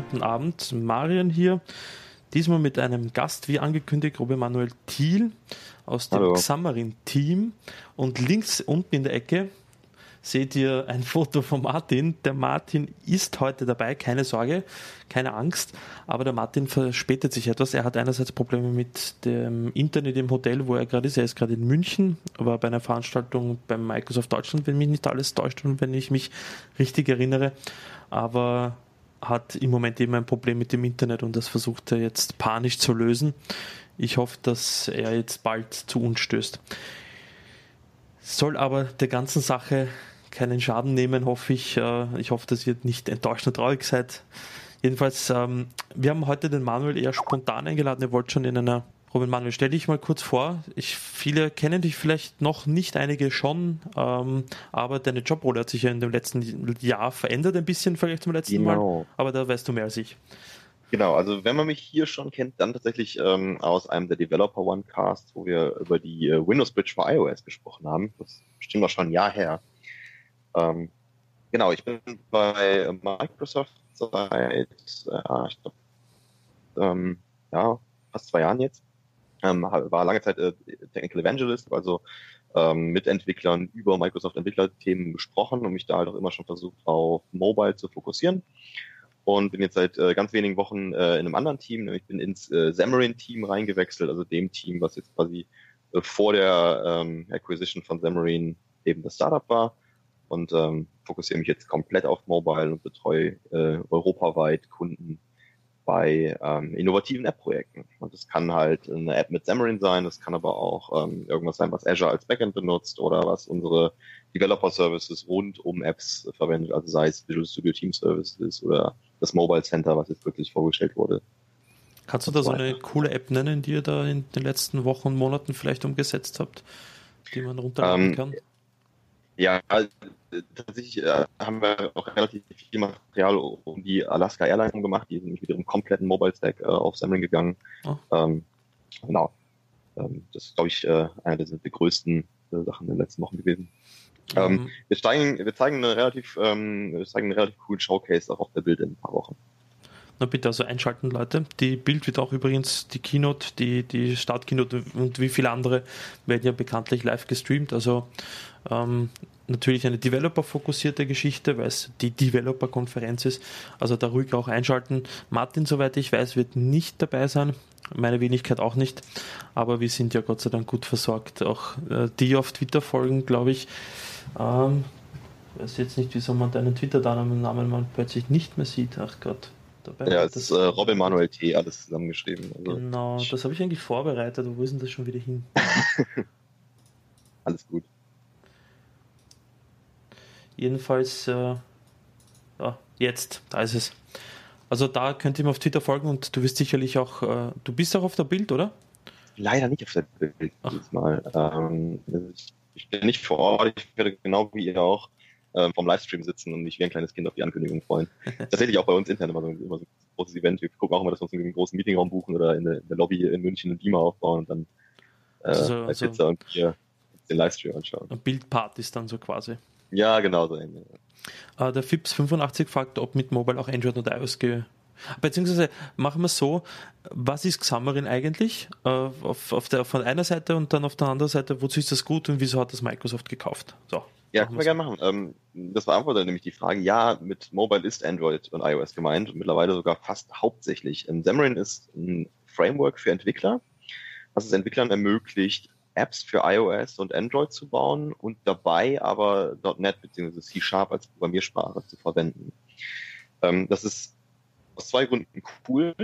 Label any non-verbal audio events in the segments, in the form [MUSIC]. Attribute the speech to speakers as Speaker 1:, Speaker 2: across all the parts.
Speaker 1: guten Abend. Marian hier. Diesmal mit einem Gast, wie angekündigt, Robert Manuel Thiel aus dem Xamarin-Team. Und links unten in der Ecke seht ihr ein [LAUGHS] Foto von Martin. Der Martin ist heute dabei, keine Sorge, keine Angst. Aber der Martin verspätet sich etwas. Er hat einerseits Probleme mit dem Internet im Hotel, wo er gerade ist. Er ist gerade in München, war bei einer Veranstaltung beim Microsoft Deutschland, wenn mich nicht alles täuscht und wenn ich mich richtig erinnere. Aber hat im Moment eben ein Problem mit dem Internet und das versucht er jetzt panisch zu lösen. Ich hoffe, dass er jetzt bald zu uns stößt. Soll aber der ganzen Sache keinen Schaden nehmen, hoffe ich. Äh, ich hoffe, dass ihr nicht enttäuscht und traurig seid. Jedenfalls, ähm, wir haben heute den Manuel eher spontan eingeladen. Er wollte schon in einer Robin Manuel, stell dich mal kurz vor. Ich, viele kennen dich vielleicht noch nicht, einige schon, ähm, aber deine Jobrolle hat sich ja in dem letzten Jahr verändert ein bisschen vielleicht zum letzten genau. Mal. Aber da weißt du mehr als ich.
Speaker 2: Genau, also wenn man mich hier schon kennt, dann tatsächlich ähm, aus einem der Developer One Casts, wo wir über die äh, Windows Bridge für iOS gesprochen haben. Das stimmt doch schon ein Jahr her. Ähm, genau, ich bin bei Microsoft seit, äh, ich glaube, ähm, ja, fast zwei Jahren jetzt. Ähm, war lange Zeit äh, Technical Evangelist, also ähm, mit Entwicklern über Microsoft Entwicklerthemen gesprochen und mich da halt auch immer schon versucht, auf Mobile zu fokussieren. Und bin jetzt seit äh, ganz wenigen Wochen äh, in einem anderen Team, nämlich bin ins äh, Xamarin-Team reingewechselt, also dem Team, was jetzt quasi äh, vor der ähm, Acquisition von Xamarin eben das Startup war und ähm, fokussiere mich jetzt komplett auf Mobile und betreue äh, europaweit Kunden bei ähm, innovativen App-Projekten. Und das kann halt eine App mit Xamarin sein, das kann aber auch ähm, irgendwas sein, was Azure als Backend benutzt oder was unsere Developer-Services rund um Apps verwendet, also sei es Visual Studio Team Services oder das Mobile Center, was jetzt wirklich vorgestellt wurde.
Speaker 1: Kannst du da so eine coole App nennen, die ihr da in den letzten Wochen und Monaten vielleicht umgesetzt habt, die man runterladen ähm, kann?
Speaker 2: Ja, tatsächlich äh, haben wir auch relativ viel Material um die Alaska Airlines gemacht. Die sind mit ihrem kompletten Mobile Stack äh, auf Xamarin gegangen. Oh. Ähm, genau. Ähm, das ist, glaube ich, äh, eine der, der größten äh, Sachen in den letzten Wochen gewesen. Mhm. Ähm, wir, zeigen, wir zeigen eine relativ, ähm, wir zeigen einen relativ coolen Showcase auch auf der Bild in ein paar Wochen.
Speaker 1: Na bitte, also einschalten, Leute. Die Bild wird auch übrigens, die Keynote, die, die Startkeynote und wie viele andere werden ja bekanntlich live gestreamt. Also ähm, natürlich eine Developer-fokussierte Geschichte, weil es die Developer-Konferenz ist. Also da ruhig auch einschalten. Martin, soweit ich weiß, wird nicht dabei sein. Meine Wenigkeit auch nicht. Aber wir sind ja Gott sei Dank gut versorgt. Auch äh, die auf Twitter folgen, glaube ich. Ähm, ich weiß jetzt nicht, wieso man deinen Twitter-Namen plötzlich nicht mehr sieht. Ach Gott.
Speaker 2: Dabei ja, es ist äh, Robin Manuel T. alles zusammengeschrieben.
Speaker 1: Also genau, das habe ich eigentlich vorbereitet. Wo ist denn das schon wieder hin? [LAUGHS]
Speaker 2: alles gut.
Speaker 1: Jedenfalls, äh, ja, jetzt, da ist es. Also da könnt ihr mir auf Twitter folgen und du wirst sicherlich auch, äh, du bist auch auf der Bild, oder?
Speaker 2: Leider nicht auf der Bild diesmal. Ähm, ich bin nicht vor Ort, ich werde genau wie ihr auch ähm, vom Livestream sitzen und mich wie ein kleines Kind auf die Ankündigung freuen. [LAUGHS] Tatsächlich auch bei uns intern immer so, immer so ein großes Event. Wir gucken auch immer, dass wir uns einen großen Meetingraum buchen oder in der, in der Lobby in München einen Beamer aufbauen und dann äh, also, bei Pizza und Bier den Livestream anschauen.
Speaker 1: Bildpartys dann so quasi.
Speaker 2: Ja, genau so. Ähnlich.
Speaker 1: Äh, der FIPS 85 fragt, ob mit Mobile auch Android und iOS ge Beziehungsweise machen wir es so, was ist Xamarin eigentlich? Äh, auf, auf der, von einer Seite und dann auf der anderen Seite, wozu ist das gut und wieso hat das Microsoft gekauft?
Speaker 2: So. Ja, können wir gerne machen. Ähm, das beantwortet nämlich die Frage, ja, mit Mobile ist Android und iOS gemeint und mittlerweile sogar fast hauptsächlich. Ähm, Xamarin ist ein Framework für Entwickler, was es Entwicklern ermöglicht, Apps für iOS und Android zu bauen und dabei aber .NET bzw. C-Sharp als Programmiersprache zu verwenden. Ähm, das ist aus zwei Gründen cool.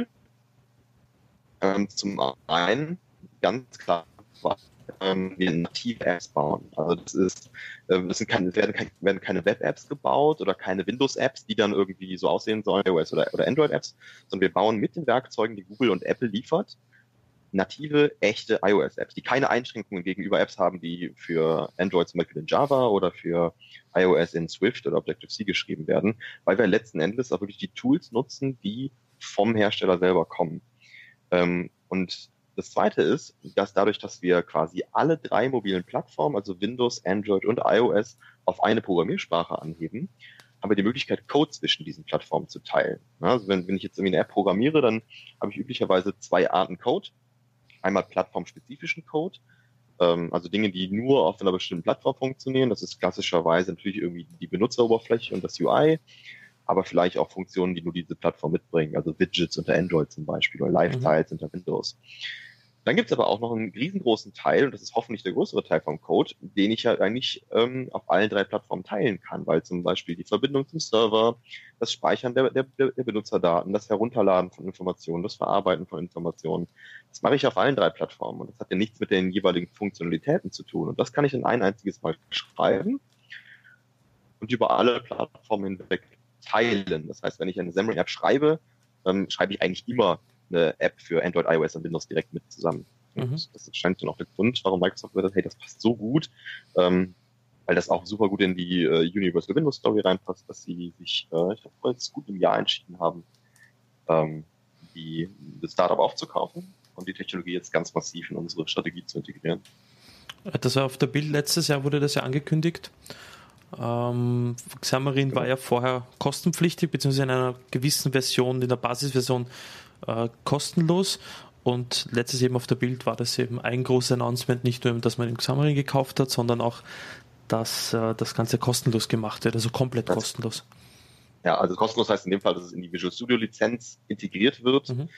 Speaker 2: Ähm, zum einen ganz klar, ähm, wir native Apps bauen. Also das ist, äh, keine, werden, keine, werden keine Web-Apps gebaut oder keine Windows-Apps, die dann irgendwie so aussehen sollen, iOS oder, oder Android-Apps, sondern wir bauen mit den Werkzeugen, die Google und Apple liefert, native, echte iOS-Apps, die keine Einschränkungen gegenüber Apps haben, die für Android zum Beispiel in Java oder für iOS in Swift oder Objective-C geschrieben werden, weil wir letzten Endes auch wirklich die Tools nutzen, die vom Hersteller selber kommen. Ähm, und das zweite ist, dass dadurch, dass wir quasi alle drei mobilen Plattformen, also Windows, Android und iOS, auf eine Programmiersprache anheben, haben wir die Möglichkeit, Code zwischen diesen Plattformen zu teilen. Also wenn, wenn ich jetzt irgendwie eine App programmiere, dann habe ich üblicherweise zwei Arten Code. Einmal plattformspezifischen Code, ähm, also Dinge, die nur auf einer bestimmten Plattform funktionieren. Das ist klassischerweise natürlich irgendwie die Benutzeroberfläche und das UI, aber vielleicht auch Funktionen, die nur diese Plattform mitbringen, also Widgets unter Android zum Beispiel oder Live-Tiles mhm. unter Windows. Dann gibt es aber auch noch einen riesengroßen Teil, und das ist hoffentlich der größere Teil vom Code, den ich ja eigentlich ähm, auf allen drei Plattformen teilen kann, weil zum Beispiel die Verbindung zum Server, das Speichern der, der, der Benutzerdaten, das Herunterladen von Informationen, das Verarbeiten von Informationen, das mache ich auf allen drei Plattformen und das hat ja nichts mit den jeweiligen Funktionalitäten zu tun. Und das kann ich in ein einziges Mal schreiben und über alle Plattformen hinweg teilen. Das heißt, wenn ich eine Xamarin-App schreibe, dann schreibe ich eigentlich immer eine App für Android, iOS und Windows direkt mit zusammen. Mhm. Das, scheint dann auch der Grund, warum Microsoft gesagt hat, hey, das passt so gut, ähm, weil das auch super gut in die äh, Universal Windows Story reinpasst, dass sie sich, äh, ich glaube, jetzt gut im Jahr entschieden haben, ähm, die, das Startup aufzukaufen und die Technologie jetzt ganz massiv in unsere Strategie zu integrieren.
Speaker 1: Das war auf der Bild letztes Jahr wurde das ja angekündigt. Ähm, Xamarin genau. war ja vorher kostenpflichtig, beziehungsweise in einer gewissen Version, in der Basisversion äh, kostenlos. Und letztes eben auf der Bild war das eben ein großes Announcement, nicht nur, dass man den Xamarin gekauft hat, sondern auch, dass äh, das Ganze kostenlos gemacht wird, also komplett das, kostenlos.
Speaker 2: Ja, also kostenlos heißt in dem Fall, dass es in die Visual Studio Lizenz integriert wird. Mhm.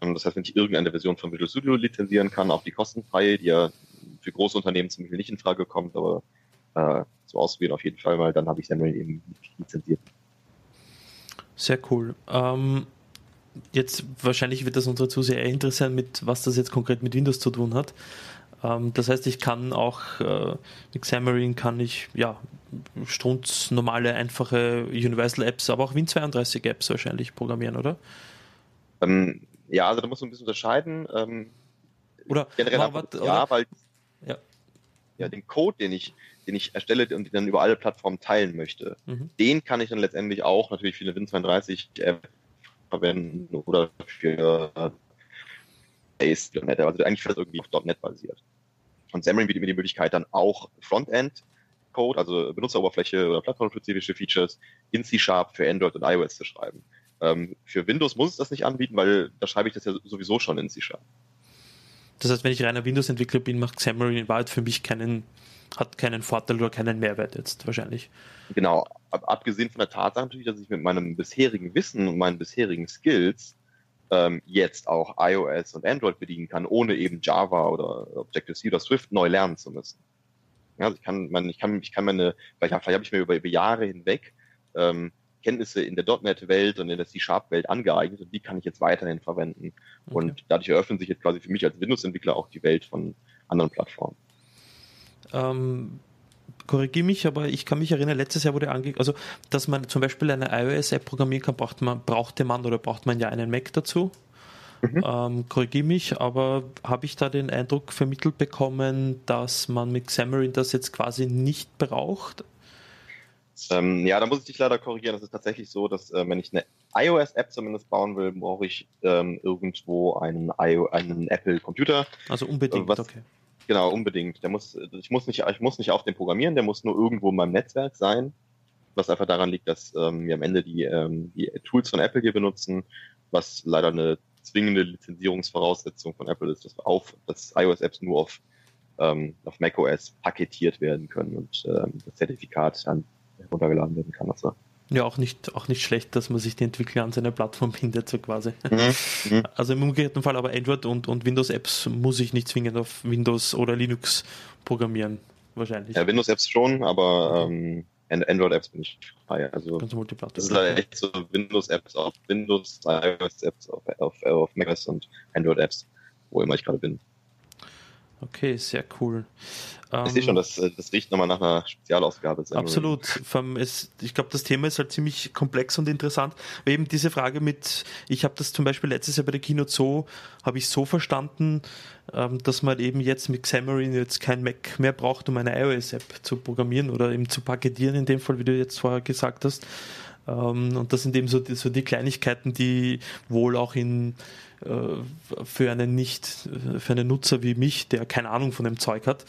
Speaker 2: Das heißt, wenn ich irgendeine Version von Visual Studio lizenzieren kann, auch die kostenfreie, die ja für große Unternehmen zum Beispiel nicht in Frage kommt, aber äh, so ausprobieren auf jeden Fall, weil dann habe ich Xamarin eben lizenziert.
Speaker 1: Sehr cool. Ähm, jetzt wahrscheinlich wird das unsere Zuseher interessieren, mit was das jetzt konkret mit Windows zu tun hat. Ähm, das heißt, ich kann auch äh, mit Xamarin kann ich ja strunz normale einfache Universal Apps, aber auch Win32 Apps wahrscheinlich programmieren, oder?
Speaker 2: Ähm, ja, also da muss man ein bisschen unterscheiden. Ähm,
Speaker 1: oder
Speaker 2: generell war, war, ja, oder? weil ja. ja den Code, den ich den ich erstelle und den dann über alle Plattformen teilen möchte, mhm. den kann ich dann letztendlich auch natürlich für eine Win32 App verwenden oder für Base.net. Also eigentlich das irgendwie auf .NET basiert. Und Xamarin bietet mir die Möglichkeit dann auch Frontend Code, also Benutzeroberfläche oder plattformspezifische Features in C-Sharp für Android und iOS zu schreiben. Ähm, für Windows muss es das nicht anbieten, weil da schreibe ich das ja sowieso schon in C-Sharp.
Speaker 1: Das heißt, wenn ich reiner Windows-Entwickler bin, macht Xamarin in Wahrheit für mich keinen, hat keinen Vorteil oder keinen Mehrwert jetzt wahrscheinlich.
Speaker 2: Genau, abgesehen von der Tatsache natürlich, dass ich mit meinem bisherigen Wissen und meinen bisherigen Skills ähm, jetzt auch iOS und Android bedienen kann, ohne eben Java oder Objective-C oder Swift neu lernen zu müssen. Ja, also ich kann, man, ich kann, ich kann meine, vielleicht, habe ich mir über, über Jahre hinweg ähm, Kenntnisse in der .NET-Welt und in der C-Sharp-Welt angeeignet und die kann ich jetzt weiterhin verwenden. Okay. Und dadurch eröffnen sich jetzt quasi für mich als Windows-Entwickler auch die Welt von anderen Plattformen.
Speaker 1: Ähm, korrigiere mich, aber ich kann mich erinnern, letztes Jahr wurde ange also dass man zum Beispiel eine iOS-App programmieren kann, braucht man, brauchte man oder braucht man ja einen Mac dazu. Mhm. Ähm, korrigiere mich, aber habe ich da den Eindruck vermittelt bekommen, dass man mit Xamarin das jetzt quasi nicht braucht?
Speaker 2: Ähm, ja, da muss ich dich leider korrigieren. Das ist tatsächlich so, dass äh, wenn ich eine iOS-App zumindest bauen will, brauche ich ähm, irgendwo einen, einen Apple-Computer.
Speaker 1: Also unbedingt, was, okay.
Speaker 2: Genau, unbedingt. Der muss, ich muss nicht, ich muss nicht auf dem programmieren, der muss nur irgendwo in meinem Netzwerk sein. Was einfach daran liegt, dass ähm, wir am Ende die, ähm, die Tools von Apple hier benutzen, was leider eine zwingende Lizenzierungsvoraussetzung von Apple ist, dass auf, dass iOS-Apps nur auf, ähm, auf macOS paketiert werden können und ähm, das Zertifikat dann heruntergeladen werden kann. Also
Speaker 1: ja, auch nicht, auch nicht schlecht, dass man sich die Entwickler an seine Plattform [LAUGHS] bindet, so quasi. Mhm. mhm. Also im umgekehrten Fall aber Android und, und Windows-Apps muss ich nicht zwingend auf Windows oder Linux programmieren, wahrscheinlich.
Speaker 2: Ja, Windows-Apps schon, aber ähm, Android-Apps bin ich frei. Also das ist halt echt so Windows-Apps auf Windows, iOS-Apps auf, auf, auf macOS und Android-Apps, wo immer ich gerade bin.
Speaker 1: Okay, sehr cool.
Speaker 2: Ich sehe schon, das, äh, das riecht nochmal nach einer Spezialausgabe.
Speaker 1: Absolut. ich glaube, das Thema ist halt ziemlich komplex und interessant. Weil eben diese Frage mit, ich habe das zum Beispiel letztes Jahr bei der Keynote so, habe ich so verstanden, ähm, dass man eben jetzt mit Xamarin jetzt kein Mac mehr braucht, um eine iOS-App zu programmieren oder eben zu paketieren, in dem Fall, wie du jetzt vorher gesagt hast. Ähm, und das sind eben so die, so die Kleinigkeiten, die wohl auch in äh, für einen nicht, für einen Nutzer wie mich, der keine Ahnung von dem Zeug hat,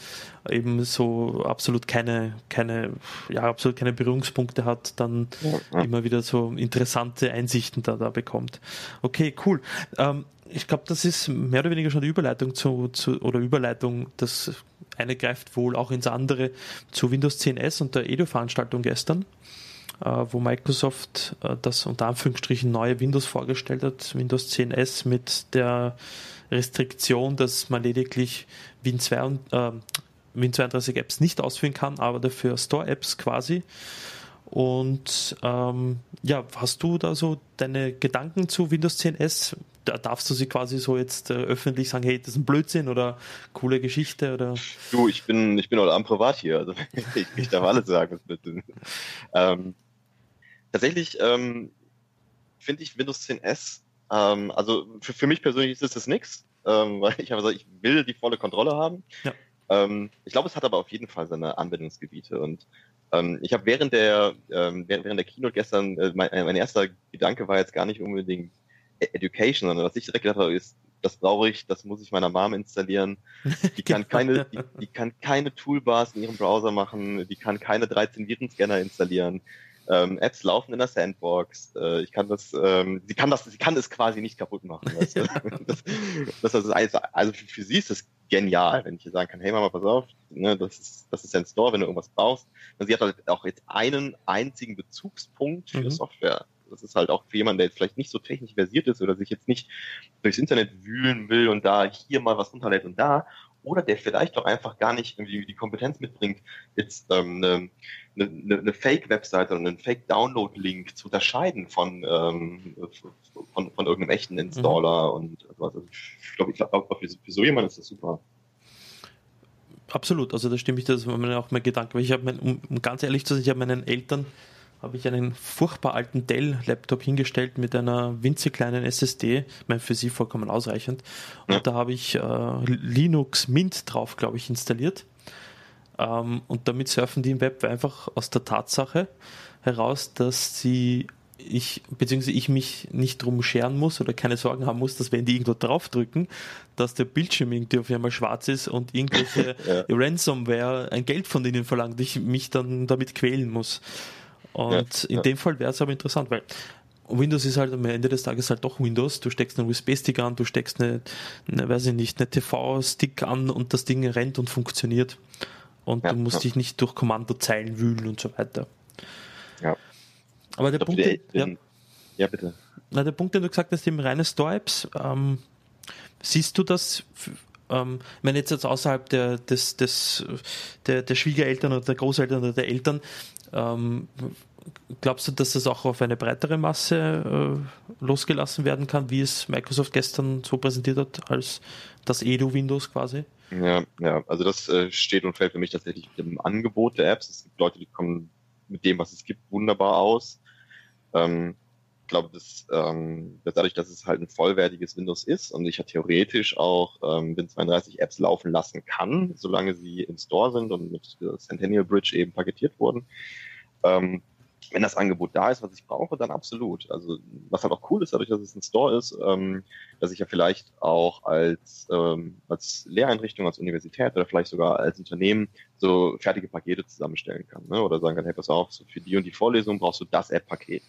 Speaker 1: eben so absolut keine, keine, ja, absolut keine Berührungspunkte hat, dann ja. immer wieder so interessante Einsichten da, da bekommt. Okay, cool. Ähm, ich glaube, das ist mehr oder weniger schon die Überleitung zu, zu oder Überleitung, das eine greift wohl auch ins andere zu Windows 10S und der Edu-Veranstaltung gestern. Äh, wo Microsoft äh, das unter Anführungsstrichen neue Windows vorgestellt hat, Windows 10S mit der Restriktion, dass man lediglich Win, 2 und, äh, Win 32 Apps nicht ausführen kann, aber dafür Store-Apps quasi. Und ähm, ja, hast du da so deine Gedanken zu Windows 10S? Da darfst du sie quasi so jetzt äh, öffentlich sagen, hey, das ist ein Blödsinn oder coole Geschichte oder?
Speaker 2: Du, ich bin, ich bin am Privat hier, also [LAUGHS] ich, ich darf alles sagen. Ähm, Tatsächlich ähm, finde ich Windows 10S, ähm, also für, für mich persönlich ist es nichts, ähm, [LAUGHS] weil ich habe gesagt, ich will die volle Kontrolle haben. Ja. Ähm, ich glaube, es hat aber auf jeden Fall seine Anwendungsgebiete und ähm, ich habe während der ähm, während, während der Keynote gestern äh, mein, mein erster Gedanke war jetzt gar nicht unbedingt e-, Education, sondern was ich direkt gedacht habe, ist, das brauche ich, das muss ich meiner Mom installieren. [LAUGHS] Die kann keine, die, die, kann keine Toolbars in ihrem Browser machen, die kann keine 13 Virenscanner installieren ähm, Apps laufen in der Sandbox. Äh, ich kann das, ähm, sie kann das, sie kann es quasi nicht kaputt machen. Weißt du? das, [LAUGHS] das, das ist also, also für, für, sie ist das genial, wenn ich ihr sagen kann, hey Mama, pass auf, ne, das ist, das ist ein Store, wenn du irgendwas brauchst. Und sie hat halt auch jetzt einen einzigen Bezugspunkt für mhm. Software. Das ist halt auch für jemanden, der jetzt vielleicht nicht so technisch versiert ist oder sich jetzt nicht durchs Internet wühlen will und da hier mal was runterlädt und da. Oder der vielleicht auch einfach gar nicht irgendwie die Kompetenz mitbringt, jetzt ähm, eine eine, eine Fake-Webseite und einen Fake-Download-Link zu unterscheiden von, ähm, von, von irgendeinem echten Installer mhm. und sowas. Also ich glaube, ich glaub, für, für so jemanden ist das super.
Speaker 1: Absolut, also da stimme ich, das war mir auch mein Gedanke. Ich habe, um, um ganz ehrlich zu sein, ich habe meinen Eltern habe ich einen furchtbar alten Dell-Laptop hingestellt mit einer winzig kleinen SSD, ich meine für sie vollkommen ausreichend. Und ja. da habe ich äh, Linux Mint drauf, glaube ich, installiert. Ähm, und damit surfen die im Web einfach aus der Tatsache heraus, dass sie ich, beziehungsweise ich mich nicht drum scheren muss oder keine Sorgen haben muss, dass wenn die irgendwo draufdrücken, dass der Bildschirm irgendwie auf einmal schwarz ist und irgendwelche [LAUGHS] ja. Ransomware ein Geld von denen verlangt, ich mich dann damit quälen muss. Und ja, in ja. dem Fall wäre es aber interessant, weil Windows ist halt am Ende des Tages halt doch Windows. Du steckst einen USB-Stick an, du steckst eine, eine, weiß ich nicht, eine TV-Stick an und das Ding rennt und funktioniert und ja, du musst dich nicht durch Kommandozeilen wühlen und so weiter.
Speaker 2: Ja.
Speaker 1: Aber der Punkt,
Speaker 2: den, ja, ja, bitte.
Speaker 1: Na, der Punkt, den du gesagt hast, eben reine Store-Apps, ähm, siehst du das, ähm, ich meine jetzt, jetzt außerhalb der, des, des, der, der Schwiegereltern oder der Großeltern oder der Eltern, ähm, glaubst du, dass das auch auf eine breitere Masse äh, losgelassen werden kann, wie es Microsoft gestern so präsentiert hat, als das Edu-Windows quasi?
Speaker 2: Ja, ja, also das äh, steht und fällt für mich tatsächlich mit dem Angebot der Apps. Es gibt Leute, die kommen mit dem, was es gibt, wunderbar aus. Ähm, glaube, dass, ähm, dadurch, dass es halt ein vollwertiges Windows ist und ich ja theoretisch auch ähm, Win32 Apps laufen lassen kann, solange sie im Store sind und mit Centennial Bridge eben paketiert wurden, ähm, wenn das Angebot da ist, was ich brauche, dann absolut. Also was halt auch cool ist, dadurch, dass es ein Store ist, ähm, dass ich ja vielleicht auch als, ähm, als Lehreinrichtung, als Universität oder vielleicht sogar als Unternehmen so fertige Pakete zusammenstellen kann. Ne? Oder sagen kann, hey, pass auf, so für die und die Vorlesung brauchst du das App-Paket.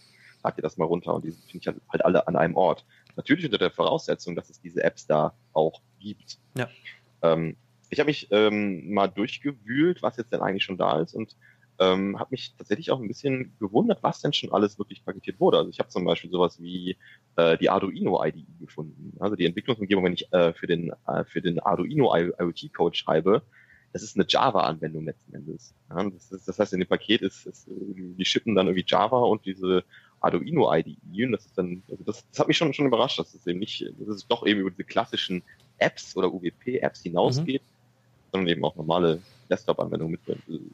Speaker 2: Lad dir das mal runter und die finde ich halt, halt alle an einem Ort. Natürlich unter der Voraussetzung, dass es diese Apps da auch gibt. Ja. Ähm, ich habe mich ähm, mal durchgewühlt, was jetzt denn eigentlich schon da ist und ähm, habe mich tatsächlich auch ein bisschen gewundert, was denn schon alles wirklich paketiert wurde. Also ich habe zum Beispiel sowas wie äh, die Arduino IDE gefunden. Also die Entwicklungsumgebung, wenn ich äh, für den äh, für den Arduino IoT Code schreibe, das ist eine Java-Anwendung letzten Endes. Ja, das, ist, das heißt, in dem Paket ist, ist die schippen dann irgendwie Java und diese Arduino IDE und das ist dann, also das, das hat mich schon schon überrascht, dass es eben nicht, dass es doch eben über diese klassischen Apps oder UWP-Apps hinausgeht, mhm. sondern eben auch normale Desktop-Anwendung mit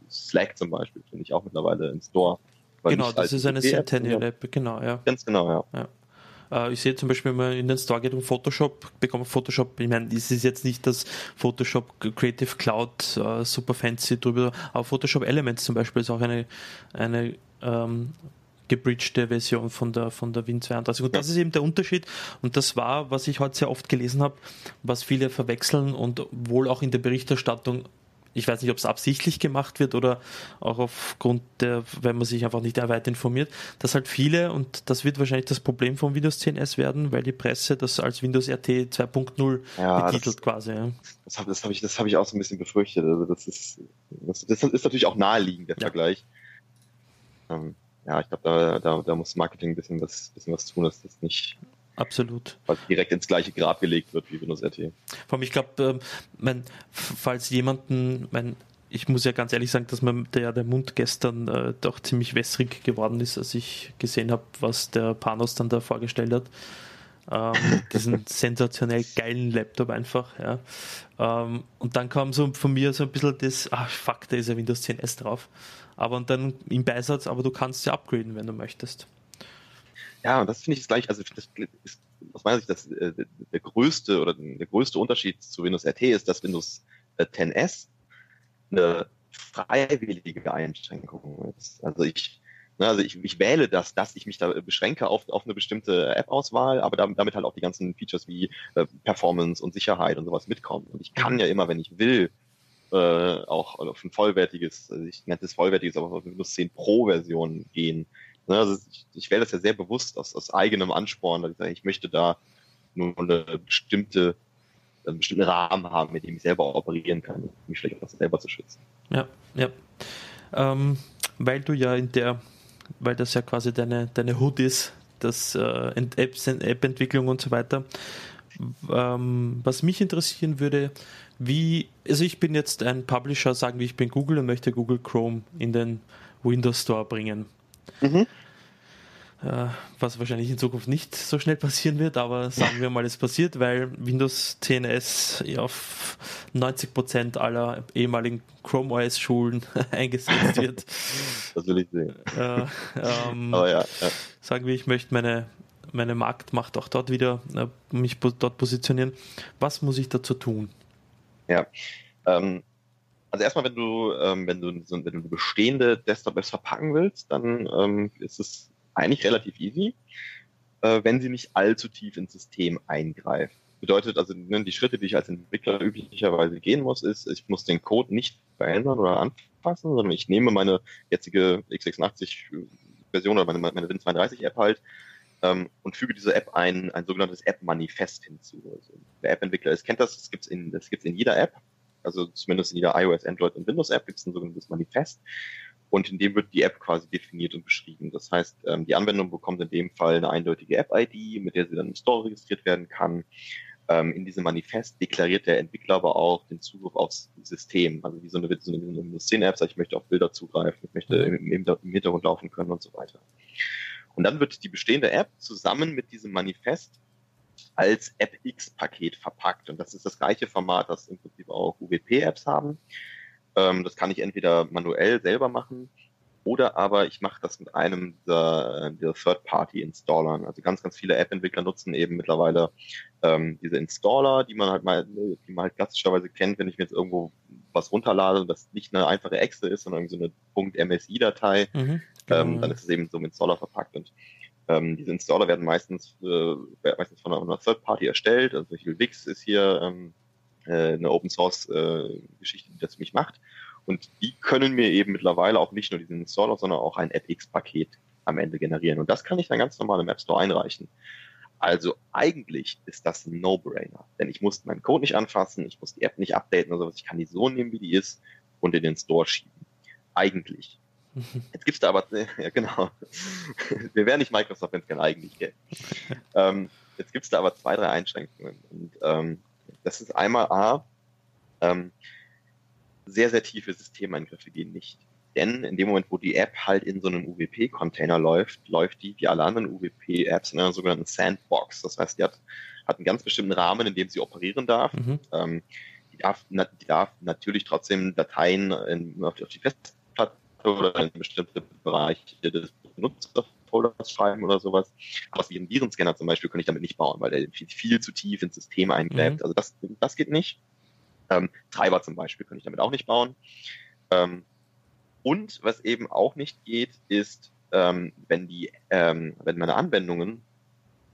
Speaker 2: Slack zum Beispiel, finde ich auch mittlerweile im Store.
Speaker 1: Genau, das ist eine Centennial-App, genau, ja.
Speaker 2: Ganz genau, ja.
Speaker 1: ja. Äh, ich sehe zum Beispiel, wenn man in den Store geht und Photoshop bekommt, Photoshop, ich meine, es ist jetzt nicht das Photoshop Creative Cloud uh, super fancy drüber, aber Photoshop Elements zum Beispiel ist auch eine, eine ähm, gebridgte Version von der, von der Win 32. Und das ist eben der Unterschied. Und das war, was ich heute sehr oft gelesen habe, was viele verwechseln und wohl auch in der Berichterstattung ich weiß nicht, ob es absichtlich gemacht wird oder auch aufgrund der, wenn man sich einfach nicht weit informiert, dass halt viele, und das wird wahrscheinlich das Problem von Windows 10 S werden, weil die Presse das als Windows RT 2.0 ja, betitelt
Speaker 2: das,
Speaker 1: quasi. Ja.
Speaker 2: Das habe hab ich, hab ich auch so ein bisschen befürchtet. Also das ist, das, das ist natürlich auch naheliegend, der ja. Vergleich. Ähm, ja, ich glaube, da, da, da muss Marketing ein bisschen was, bisschen was tun, dass das nicht
Speaker 1: Absolut.
Speaker 2: Weil direkt ins gleiche Grab gelegt wird wie Windows RT.
Speaker 1: Vor allem, ich glaube, ähm, falls jemanden, mein, ich muss ja ganz ehrlich sagen, dass mir der, der Mund gestern äh, doch ziemlich wässrig geworden ist, als ich gesehen habe, was der Panos dann da vorgestellt hat. Ähm, [LAUGHS] diesen sensationell geilen Laptop einfach. Ja. Ähm, und dann kam so von mir so ein bisschen das, ach fuck, da ist ja Windows 10S drauf. Aber und dann im Beisatz, aber du kannst ja upgraden, wenn du möchtest.
Speaker 2: Ja, und das finde ich gleich, also das ist aus meiner Sicht das, äh, der größte oder der größte Unterschied zu Windows RT ist, dass Windows 10S äh, eine freiwillige Einschränkung ist. Also ich, ne, also ich, ich wähle das, dass ich mich da beschränke auf, auf eine bestimmte App-Auswahl, aber damit, damit halt auch die ganzen Features wie äh, Performance und Sicherheit und sowas mitkommen. Und ich kann ja immer, wenn ich will, äh, auch auf ein vollwertiges, also ich nenne es vollwertiges, aber auf Windows 10 Pro Version gehen. Ne, also ich, ich wähle das ja sehr bewusst aus, aus eigenem Ansporn, dass ich sage, ich möchte da nur eine bestimmte, einen bestimmten Rahmen haben, mit dem ich selber operieren kann, um mich vielleicht auch selber zu schützen.
Speaker 1: Ja, ja. Ähm, weil du ja in der, weil das ja quasi deine, deine Hood ist, das äh, App-Entwicklung und so weiter. Ähm, was mich interessieren würde, wie, also ich bin jetzt ein Publisher, sagen wir, ich bin Google und möchte Google Chrome in den Windows Store bringen. Mhm. Äh, was wahrscheinlich in Zukunft nicht so schnell passieren wird, aber sagen wir mal, es passiert, weil Windows 10S auf 90% aller ehemaligen Chrome OS Schulen [LAUGHS] eingesetzt wird. [LAUGHS]
Speaker 2: Das will ich sehen. Äh,
Speaker 1: ähm, aber ja, ja. Sagen wir, ich möchte meine, meine Marktmacht auch dort wieder äh, mich dort positionieren. Was muss ich dazu tun?
Speaker 2: Ja, ähm, also erstmal, wenn du, ähm, wenn du, so, wenn du bestehende Desktop-Apps verpacken willst, dann ähm, ist es eigentlich relativ easy, äh, wenn sie nicht allzu tief ins System eingreift. Bedeutet also, ne, die Schritte, die ich als Entwickler üblicherweise gehen muss, ist, ich muss den Code nicht verändern oder anpassen, sondern ich nehme meine jetzige x86-Version oder meine, meine Win32-App halt ähm, und füge dieser App ein, ein sogenanntes App-Manifest hinzu. Also, der App-Entwickler ist, kennt das, das gibt's in, das gibt's in jeder App also zumindest in jeder iOS, Android und Windows App gibt es ein sogenanntes Manifest und in dem wird die App quasi definiert und beschrieben. Das heißt, ähm, die Anwendung bekommt in dem Fall eine eindeutige App-ID, mit der sie dann im Store registriert werden kann. Ähm, in diesem Manifest deklariert der Entwickler aber auch den Zugriff aufs System, also wie so eine, so eine Windows 10 App, ich möchte auf Bilder zugreifen, ich möchte im, im Hintergrund laufen können und so weiter. Und dann wird die bestehende App zusammen mit diesem Manifest als AppX-Paket verpackt. Und das ist das gleiche Format, das im Prinzip auch UWP-Apps haben. Ähm, das kann ich entweder manuell selber machen oder aber ich mache das mit einem der, der Third-Party-Installern. Also ganz, ganz viele App-Entwickler nutzen eben mittlerweile ähm, diese Installer, die man halt mal, die man halt klassischerweise kennt, wenn ich mir jetzt irgendwo was runterlade und das nicht eine einfache Exe ist, sondern irgendwie so eine .msi-Datei, mhm, genau. ähm, dann ist es eben so im Installer verpackt. Und ähm, diese Installer werden meistens, äh, meistens von einer Third Party erstellt. Also Wix ist hier ähm, äh, eine Open Source äh, Geschichte, die das für mich macht. Und die können mir eben mittlerweile auch nicht nur diesen Installer, sondern auch ein FX-Paket am Ende generieren. Und das kann ich dann ganz normal im App Store einreichen. Also eigentlich ist das ein No-Brainer. Denn ich muss meinen Code nicht anfassen, ich muss die App nicht updaten oder sowas. Ich kann die so nehmen, wie die ist und in den Store schieben. Eigentlich. [LAUGHS] Jetzt gibt's da aber, ja genau, [LAUGHS] wir wären nicht Microsoft, wenn es kein eigentlich gäbe. ähm, jetzt gibt's da aber zwei, drei Einschränkungen. Und ähm, das ist einmal A, ähm, sehr, sehr tiefe Systemeingriffe gehen nicht. Denn in dem Moment, wo die App halt in so einem UWP-Container läuft, läuft die wie alle anderen UWP-Apps in einer sogenannten Sandbox. Das heißt, die hat, hat einen ganz bestimmten Rahmen, in dem sie operieren darf. Mhm. Ähm, die, darf na, die darf natürlich trotzdem Dateien in, auf, die, auf die Festplatte oder in bestimmte Bereiche des Benutzerfolders schreiben oder sowas. Aber wie ein Virenscanner zum Beispiel kann ich damit nicht bauen, weil der viel, viel zu tief ins System eingräbt. Mhm. Also das, das geht nicht. Ähm, Treiber zum Beispiel kann ich damit auch nicht bauen. Ähm, und was eben auch nicht geht, ist ähm, wenn die, ähm, wenn meine Anwendungen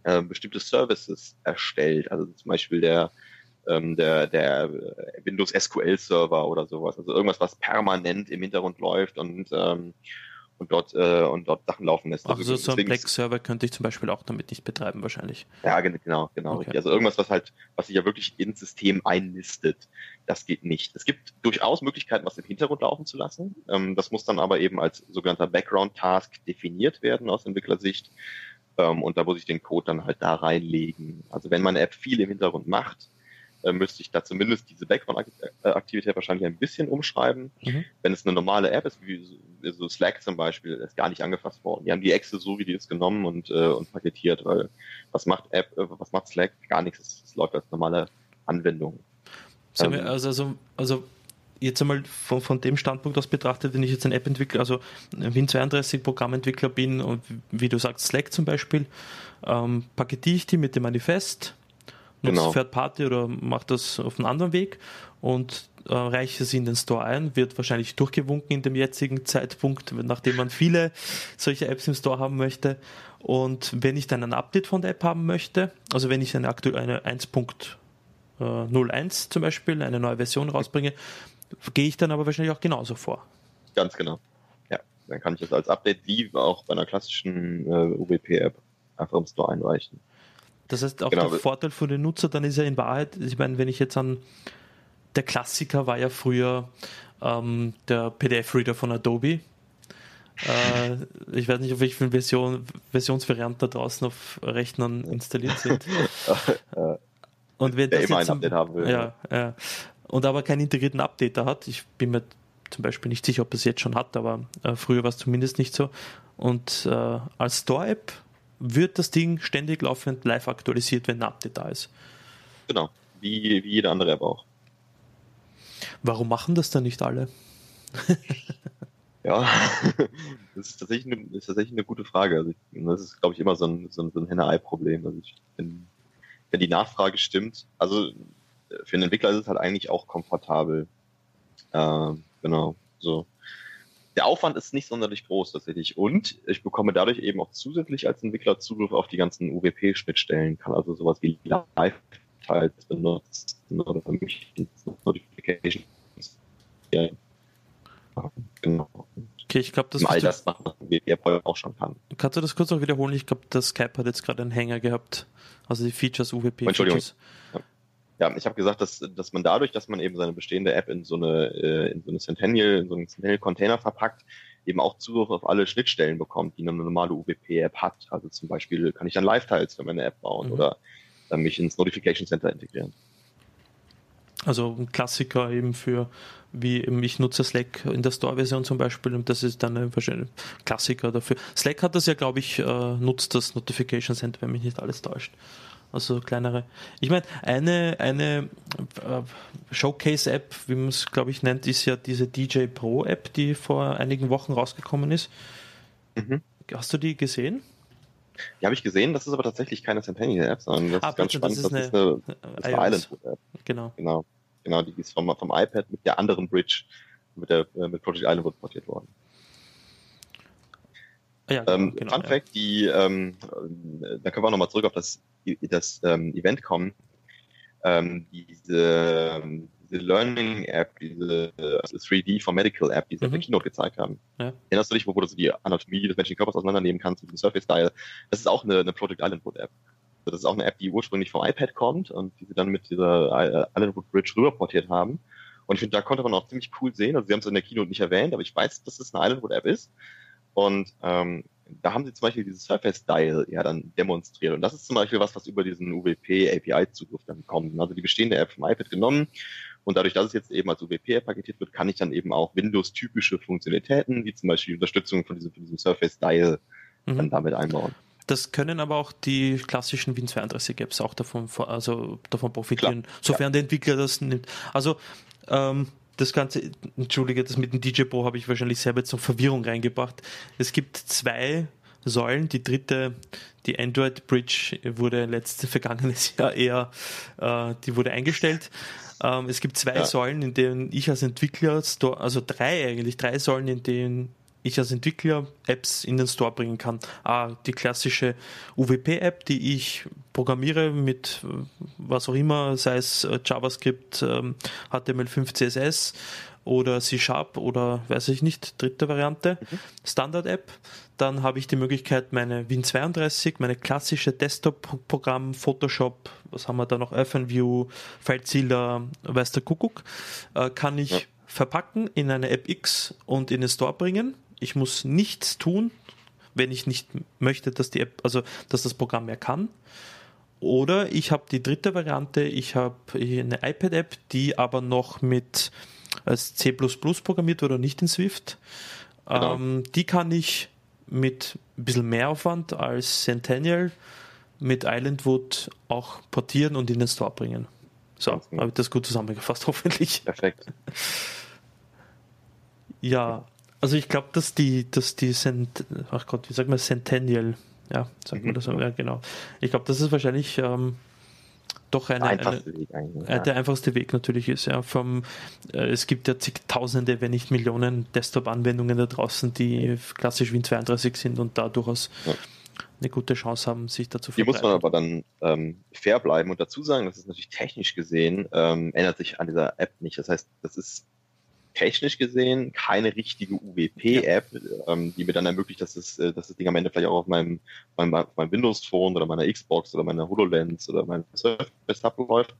Speaker 2: äh, bestimmte Services erstellt, also zum Beispiel der ähm, der, der Windows SQL Server oder sowas, also irgendwas, was permanent im Hintergrund läuft und ähm, und dort äh, und dort Sachen laufen lässt.
Speaker 1: Also, also so ein Black-Server könnte ich zum Beispiel auch damit nicht betreiben wahrscheinlich.
Speaker 2: Ja, genau, genau. Okay. Also irgendwas, was halt, was sich ja wirklich ins System einlistet, das geht nicht. Es gibt durchaus Möglichkeiten, was im Hintergrund laufen zu lassen. Ähm, das muss dann aber eben als sogenannter Background-Task definiert werden aus Entwicklersicht. Ähm, und da muss ich den Code dann halt da reinlegen. Also wenn meine App viel im Hintergrund macht, müsste ich da zumindest diese Background-Aktivität wahrscheinlich ein bisschen umschreiben. Mhm. Wenn es eine normale App ist, wie so Slack zum Beispiel, ist gar nicht angefasst worden. Die haben die Exe so wie die ist genommen und, äh, und paketiert, weil was macht App, äh, was macht Slack? Gar nichts. Es läuft als normale Anwendung.
Speaker 1: Ähm, also, also, also jetzt einmal von, von dem Standpunkt aus betrachtet, wenn ich jetzt ein App-Entwickler, also Win32 Programmentwickler bin und wie du sagst, Slack zum Beispiel, ähm, paketiere ich die mit dem Manifest, genau. Third Party oder mache das auf einem anderen Weg und äh, reiche sie in den Store ein, wird wahrscheinlich durchgewunken in dem jetzigen Zeitpunkt, nachdem man viele solche Apps im Store haben möchte. Und wenn ich dann ein Update von der App haben möchte, also wenn ich eine aktuelle eine 1.01 zum Beispiel, eine neue Version rausbringe, gehe ich dann aber wahrscheinlich auch genauso vor.
Speaker 2: Ganz genau. Ja, dann kann ich das als Update wie auch bei einer klassischen äh, UBP-App einfach im Store einreichen.
Speaker 1: Das heißt, auch genau. der Vorteil für den Nutzer dann ist ja in Wahrheit, ich meine, wenn ich jetzt an der Klassiker war ja früher ähm, der PDF-Reader von Adobe. Äh, ich weiß nicht, auf welchen Version, Versionsvarianten da draußen auf Rechnern installiert sind. [LAUGHS] Und wer das immer ein Update haben will. Ja, ja. Und aber keinen integrierten Updater hat. Ich bin mir zum Beispiel nicht sicher, ob es jetzt schon hat, aber äh, früher war es zumindest nicht so. Und äh, als Store-App wird das Ding ständig laufend live aktualisiert, wenn ein Update da ist.
Speaker 2: Genau, wie, wie jede andere App auch.
Speaker 1: Warum machen das dann nicht alle? [LAUGHS]
Speaker 2: ja, [LAUGHS] das ist tatsächlich eine, ist tatsächlich eine gute Frage. Also ich, das ist, glaube ich, immer so ein, so ein, so ein Henne-Ei-Problem. Also ich, wenn, wenn die Nachfrage stimmt, also für einen Entwickler ist es halt eigentlich auch komfortabel. Äh, genau, so der Aufwand ist nicht sonderlich groß tatsächlich. Und ich bekomme dadurch eben auch zusätzlich als Entwickler Zugriff auf die ganzen UWP-Schnittstellen, kann also sowas wie Live-Files benutzen oder für mich Notifications. Ja.
Speaker 1: Genau. Okay, ich glaube, das
Speaker 2: All das macht WP auch schon kann.
Speaker 1: Kannst du das kurz noch wiederholen? Ich glaube, das Skype hat jetzt gerade einen Hänger gehabt. Also die Features, UWP.
Speaker 2: Entschuldigung. Features. Ja. Ja, ich habe gesagt, dass, dass man dadurch, dass man eben seine bestehende App in so eine, äh, in so eine Centennial, in so einen Centennial-Container verpackt, eben auch Zugriff auf alle Schnittstellen bekommt, die eine normale UWP-App hat. Also zum Beispiel kann ich dann Live-Tiles für meine App bauen mhm. oder dann mich ins Notification Center integrieren.
Speaker 1: Also ein Klassiker eben für, wie eben ich nutze Slack in der Store-Version zum Beispiel und das ist dann ein wahrscheinlich Klassiker dafür. Slack hat das ja, glaube ich, äh, nutzt das Notification Center, wenn mich nicht alles täuscht. Also kleinere. Ich meine, eine, eine äh, Showcase-App, wie man es glaube ich nennt, ist ja diese DJ Pro-App, die vor einigen Wochen rausgekommen ist. Mhm. Hast du die gesehen?
Speaker 2: Die habe ich gesehen, das ist aber tatsächlich keine Centennial-App, sondern das ah, ist ganz spannend, das ist, das eine, ist eine, Islandwood-App.
Speaker 1: Genau.
Speaker 2: genau. Genau, die ist vom, vom iPad mit der anderen Bridge mit, der, äh, mit Project Islandwood portiert worden. Ja, ähm, genau, Fun ja. Fact, die, ähm, da können wir nochmal zurück auf das, das ähm, Event kommen. Ähm, diese, diese Learning App, diese also 3D for Medical App, die sie mhm. auf der Keynote gezeigt haben. Ja. Erinnerst du dich, wo, wo du so die Anatomie des menschlichen Körpers auseinandernehmen kannst mit dem Surface Style? Das ist auch eine, eine Project Islandwood App. Also das ist auch eine App, die ursprünglich vom iPad kommt und die sie dann mit dieser Islandwood Bridge rüberportiert haben. Und ich finde, da konnte man auch ziemlich cool sehen. Also sie haben es in der Keynote nicht erwähnt, aber ich weiß, dass es eine Islandwood App ist. Und ähm, da haben sie zum Beispiel dieses Surface Style ja dann demonstriert. Und das ist zum Beispiel was, was über diesen UWP API-Zugriff dann kommt. Also die bestehende App vom iPad genommen und dadurch, dass es jetzt eben als UWP paketiert wird, kann ich dann eben auch Windows-typische Funktionalitäten, wie zum Beispiel die Unterstützung von diesem, von diesem Surface Style, mhm. dann damit einbauen.
Speaker 1: Das können aber auch die klassischen Win32-Apps auch davon, also davon profitieren, Klar, sofern ja. der Entwickler das nimmt. Also ähm, das Ganze, entschuldige, das mit dem DJ Pro habe ich wahrscheinlich selber noch Verwirrung reingebracht. Es gibt zwei Säulen. Die dritte, die Android Bridge, wurde letztes vergangenes [LAUGHS] Jahr eher, äh, die wurde eingestellt. Ähm, es gibt zwei ja. Säulen, in denen ich als Entwickler, also drei eigentlich, drei Säulen, in denen ich als Entwickler Apps in den Store bringen kann. Ah, die klassische UWP-App, die ich programmiere mit äh, was auch immer, sei es äh, JavaScript, HTML5, CSS oder C Sharp oder weiß ich nicht, dritte Variante, mhm. Standard-App. Dann habe ich die Möglichkeit, meine Win32, meine klassische Desktop-Programm, Photoshop, was haben wir da noch, OpenView, FileZilla, weiß der Kuckuck, äh, kann ich ja. verpacken in eine App X und in den Store bringen. Ich muss nichts tun, wenn ich nicht möchte, dass die App, also dass das Programm mehr kann. Oder ich habe die dritte Variante, ich habe eine iPad-App, die aber noch mit als C programmiert oder nicht in Swift. Genau. Ähm, die kann ich mit ein bisschen mehr Aufwand als Centennial mit Islandwood auch portieren und in den Store bringen. So, habe ich das gut zusammengefasst, [LAUGHS] hoffentlich.
Speaker 2: Perfekt.
Speaker 1: Ja, also ich glaube, dass die, dass die Cent, ach Gott, wie sagt man, Centennial, ja, sagt man mhm. das, ja, genau. Ich glaube, das ist wahrscheinlich ähm, doch eine, einfachste eine, Weg eigentlich, ja. der einfachste Weg natürlich ist. Ja, vom, äh, es gibt ja zigtausende, wenn nicht Millionen Desktop-Anwendungen da draußen, die klassisch Win32 sind und da durchaus ja. eine gute Chance haben, sich dazu
Speaker 2: zu Hier muss man aber dann ähm, fair bleiben und dazu sagen, das ist natürlich technisch gesehen, ähm, ändert sich an dieser App nicht. Das heißt, das ist technisch gesehen keine richtige UWP-App, ja. ähm, die mir dann ermöglicht, dass, es, äh, dass das Ding am Ende vielleicht auch auf meinem, meinem, auf meinem Windows-Phone oder meiner Xbox oder meiner HoloLens oder meinem Surface Tab läuft.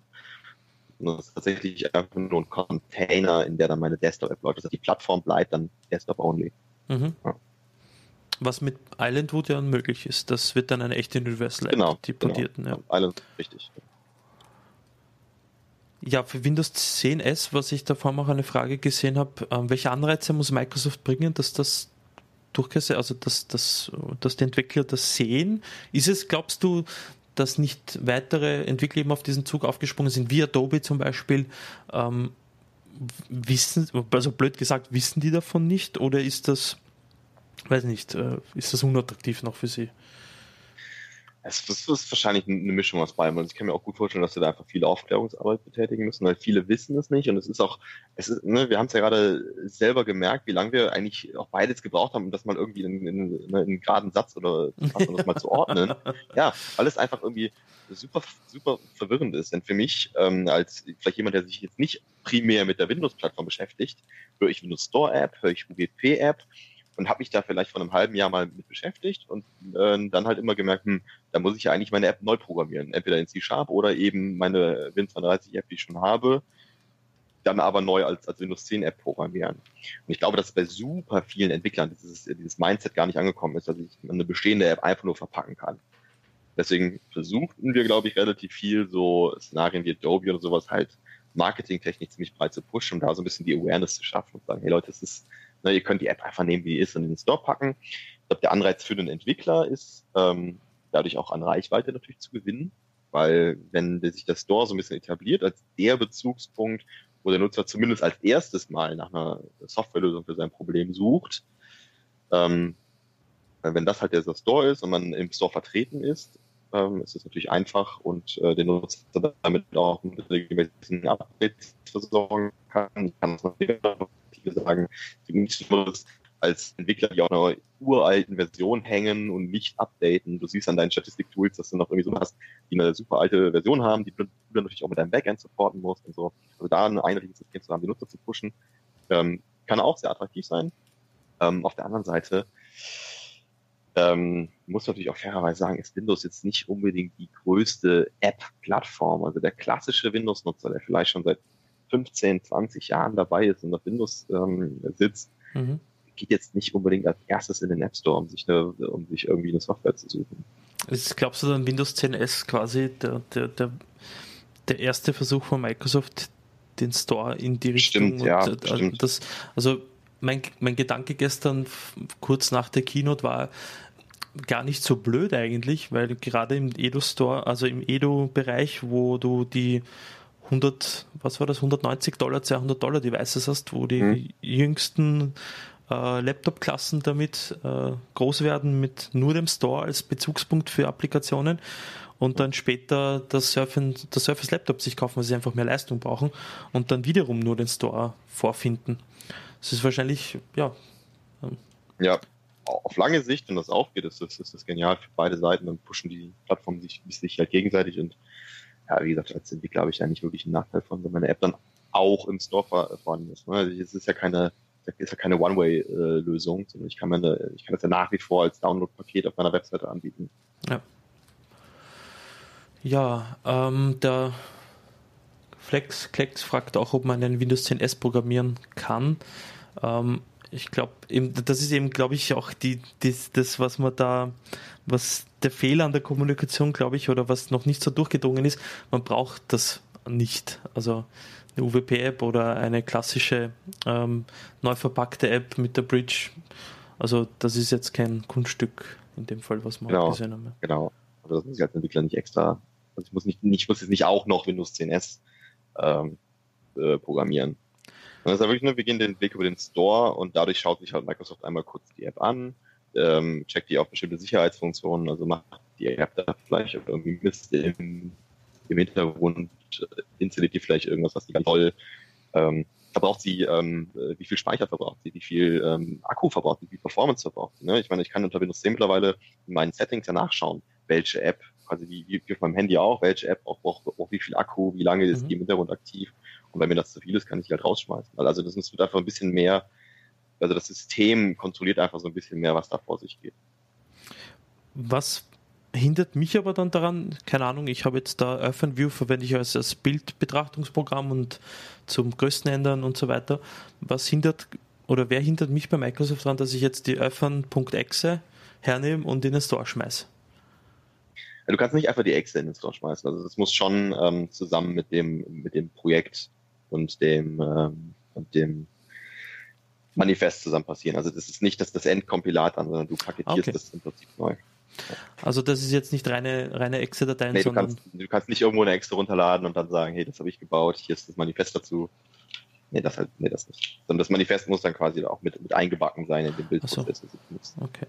Speaker 2: Und das ist tatsächlich einfach nur ein Container, in der dann meine Desktop-App läuft. Also die Plattform bleibt dann Desktop-only. Mhm.
Speaker 1: Ja. Was mit Islandwood ja unmöglich ist. Das wird dann eine echte Universal App,
Speaker 2: genau, die portierten. Genau. Ja. Island, richtig.
Speaker 1: Ja, für Windows 10S, was ich davor noch eine Frage gesehen habe, ähm, welche Anreize muss Microsoft bringen, dass das durchgesetzt, also dass, dass, dass die Entwickler das sehen? Ist es, glaubst du, dass nicht weitere Entwickler eben auf diesen Zug aufgesprungen sind, wie Adobe zum Beispiel, ähm, wissen, also blöd gesagt, wissen die davon nicht oder ist das, weiß nicht, äh, ist das unattraktiv noch für sie?
Speaker 2: Es ist, ist wahrscheinlich eine Mischung aus beidem. Also ich kann mir auch gut vorstellen, dass wir da einfach viel Aufklärungsarbeit betätigen müssen, weil viele wissen es nicht. Und es ist auch, es ist, ne, wir haben es ja gerade selber gemerkt, wie lange wir eigentlich auch beides gebraucht haben, um das mal irgendwie in, in, in einen geraden Satz oder [LAUGHS] das mal zu ordnen. Ja, weil es einfach irgendwie super, super verwirrend ist. Denn für mich, ähm, als vielleicht jemand, der sich jetzt nicht primär mit der Windows-Plattform beschäftigt, höre ich Windows Store App, höre ich UGP App und habe mich da vielleicht vor einem halben Jahr mal mit beschäftigt und äh, dann halt immer gemerkt, hm, da muss ich ja eigentlich meine App neu programmieren, entweder in C-Sharp oder eben meine Win32-App, die ich schon habe, dann aber neu als, als Windows 10 App programmieren. Und ich glaube, dass bei super vielen Entwicklern dieses, dieses Mindset gar nicht angekommen ist, dass ich eine bestehende App einfach nur verpacken kann. Deswegen versuchten wir, glaube ich, relativ viel so Szenarien wie Adobe oder sowas halt marketingtechnisch ziemlich breit zu pushen, um da so ein bisschen die Awareness zu schaffen und sagen, hey Leute, das ist Ne, ihr könnt die App einfach nehmen, wie die ist, und in den Store packen. Ich glaube, der Anreiz für den Entwickler ist, ähm, dadurch auch an Reichweite natürlich zu gewinnen, weil wenn sich der Store so ein bisschen etabliert als der Bezugspunkt, wo der Nutzer zumindest als erstes Mal nach einer Softwarelösung für sein Problem sucht, ähm, wenn das halt der Store ist und man im Store vertreten ist, ähm, ist es natürlich einfach und äh, den Nutzer damit auch mit regelmäßigen Updates versorgen kann. Ich kann das natürlich sagen, nicht nur als Entwickler, die auf einer uralten Version hängen und nicht updaten. Du siehst an deinen Statistik-Tools, dass du noch irgendwie so hast, die eine super alte Version haben, die du dann natürlich auch mit deinem Backend supporten musst und so. Also da ein einheitliches System zu haben, die Nutzer zu pushen, ähm, kann auch sehr attraktiv sein. Ähm, auf der anderen Seite ähm, muss natürlich auch fairerweise sagen, ist Windows jetzt nicht unbedingt die größte App-Plattform. Also der klassische Windows-Nutzer, der vielleicht schon seit 15, 20 Jahren dabei ist und auf Windows ähm, sitzt, mhm. geht jetzt nicht unbedingt als erstes in den App Store, um sich, eine, um sich irgendwie eine Software zu suchen.
Speaker 1: Ist, glaubst du dann Windows 10S quasi der, der, der, der erste Versuch von Microsoft, den Store in die Richtung?
Speaker 2: Stimmt, ja. Äh,
Speaker 1: das, also mein, mein Gedanke gestern, kurz nach der Keynote, war, gar nicht so blöd eigentlich, weil gerade im Edo Store, also im Edo Bereich, wo du die 100, was war das, 190 Dollar, 200 Dollar Devices hast, wo die mhm. jüngsten äh, Laptop-Klassen damit äh, groß werden mit nur dem Store als Bezugspunkt für Applikationen und dann später das, Surfen, das Surface Laptop sich kaufen, weil sie einfach mehr Leistung brauchen und dann wiederum nur den Store vorfinden. Das ist wahrscheinlich, ja,
Speaker 2: Ja, auf lange Sicht, wenn das aufgeht, ist das, ist das genial für beide Seiten. Dann pushen die Plattformen sich, sich halt gegenseitig und ja, wie gesagt, als Entwickler habe ich da nicht wirklich einen Nachteil von, wenn meine App dann auch im Store vorhanden ist. Ne? Also es ist ja keine, ist ja keine One-Way-Lösung, sondern ich kann, meine, ich kann das ja nach wie vor als Download-Paket auf meiner Webseite anbieten.
Speaker 1: Ja. Ja, ähm, der Flex Klecks fragt auch, ob man einen Windows 10 S programmieren kann. Ähm, ich glaube, das ist eben, glaube ich, auch die, die, das, was man da, was der Fehler an der Kommunikation, glaube ich, oder was noch nicht so durchgedrungen ist, man braucht das nicht. Also eine UWP-App oder eine klassische ähm, neu verpackte App mit der Bridge. Also das ist jetzt kein Kunststück in dem Fall, was wir
Speaker 2: genau, gesehen haben. Genau. Also das muss ich als Entwickler nicht extra, also ich muss nicht, ich muss jetzt nicht auch noch Windows 10 S ähm, äh, programmieren. Und das ist ja wirklich nur, wir gehen den Weg über den Store und dadurch schaut sich halt Microsoft einmal kurz die App an, ähm, checkt die auf bestimmte Sicherheitsfunktionen, also macht die App da vielleicht irgendwie Mist im, im Hintergrund, äh, installiert die vielleicht irgendwas, was die ganz toll ähm, verbraucht sie, ähm, wie viel Speicher verbraucht sie, wie viel ähm, Akku verbraucht sie, wie viel Performance verbraucht sie. Ne? Ich meine, ich kann unter Windows 10 mittlerweile in meinen Settings ja nachschauen, welche App, quasi wie, wie auf meinem Handy auch, welche App braucht, braucht, braucht wie viel Akku, wie lange ist mhm. die im Hintergrund aktiv und wenn mir das zu viel ist, kann ich die halt rausschmeißen. Also das wird einfach ein bisschen mehr, also das System kontrolliert einfach so ein bisschen mehr, was da vor sich geht.
Speaker 1: Was hindert mich aber dann daran, keine Ahnung, ich habe jetzt da OpenView, verwende ich als, als Bildbetrachtungsprogramm und zum Größen ändern und so weiter. Was hindert oder wer hindert mich bei Microsoft daran, dass ich jetzt die Open.exe hernehme und in den Store schmeiße?
Speaker 2: Ja, du kannst nicht einfach die Exe in den Store schmeißen. Also das muss schon ähm, zusammen mit dem, mit dem Projekt und dem, ähm, und dem Manifest zusammen passieren. Also das ist nicht das, das Endkompilat an, sondern du paketierst okay. das im Prinzip neu.
Speaker 1: Also das ist jetzt nicht reine, reine Exe-Dateien,
Speaker 2: nee, sondern... Du kannst, du kannst nicht irgendwo eine Exe runterladen und dann sagen, hey, das habe ich gebaut, hier ist das Manifest dazu. Nee, das halt, nee, das nicht. Sondern das Manifest muss dann quasi auch mit, mit eingebacken sein in den Bildprozess.
Speaker 1: So. Okay.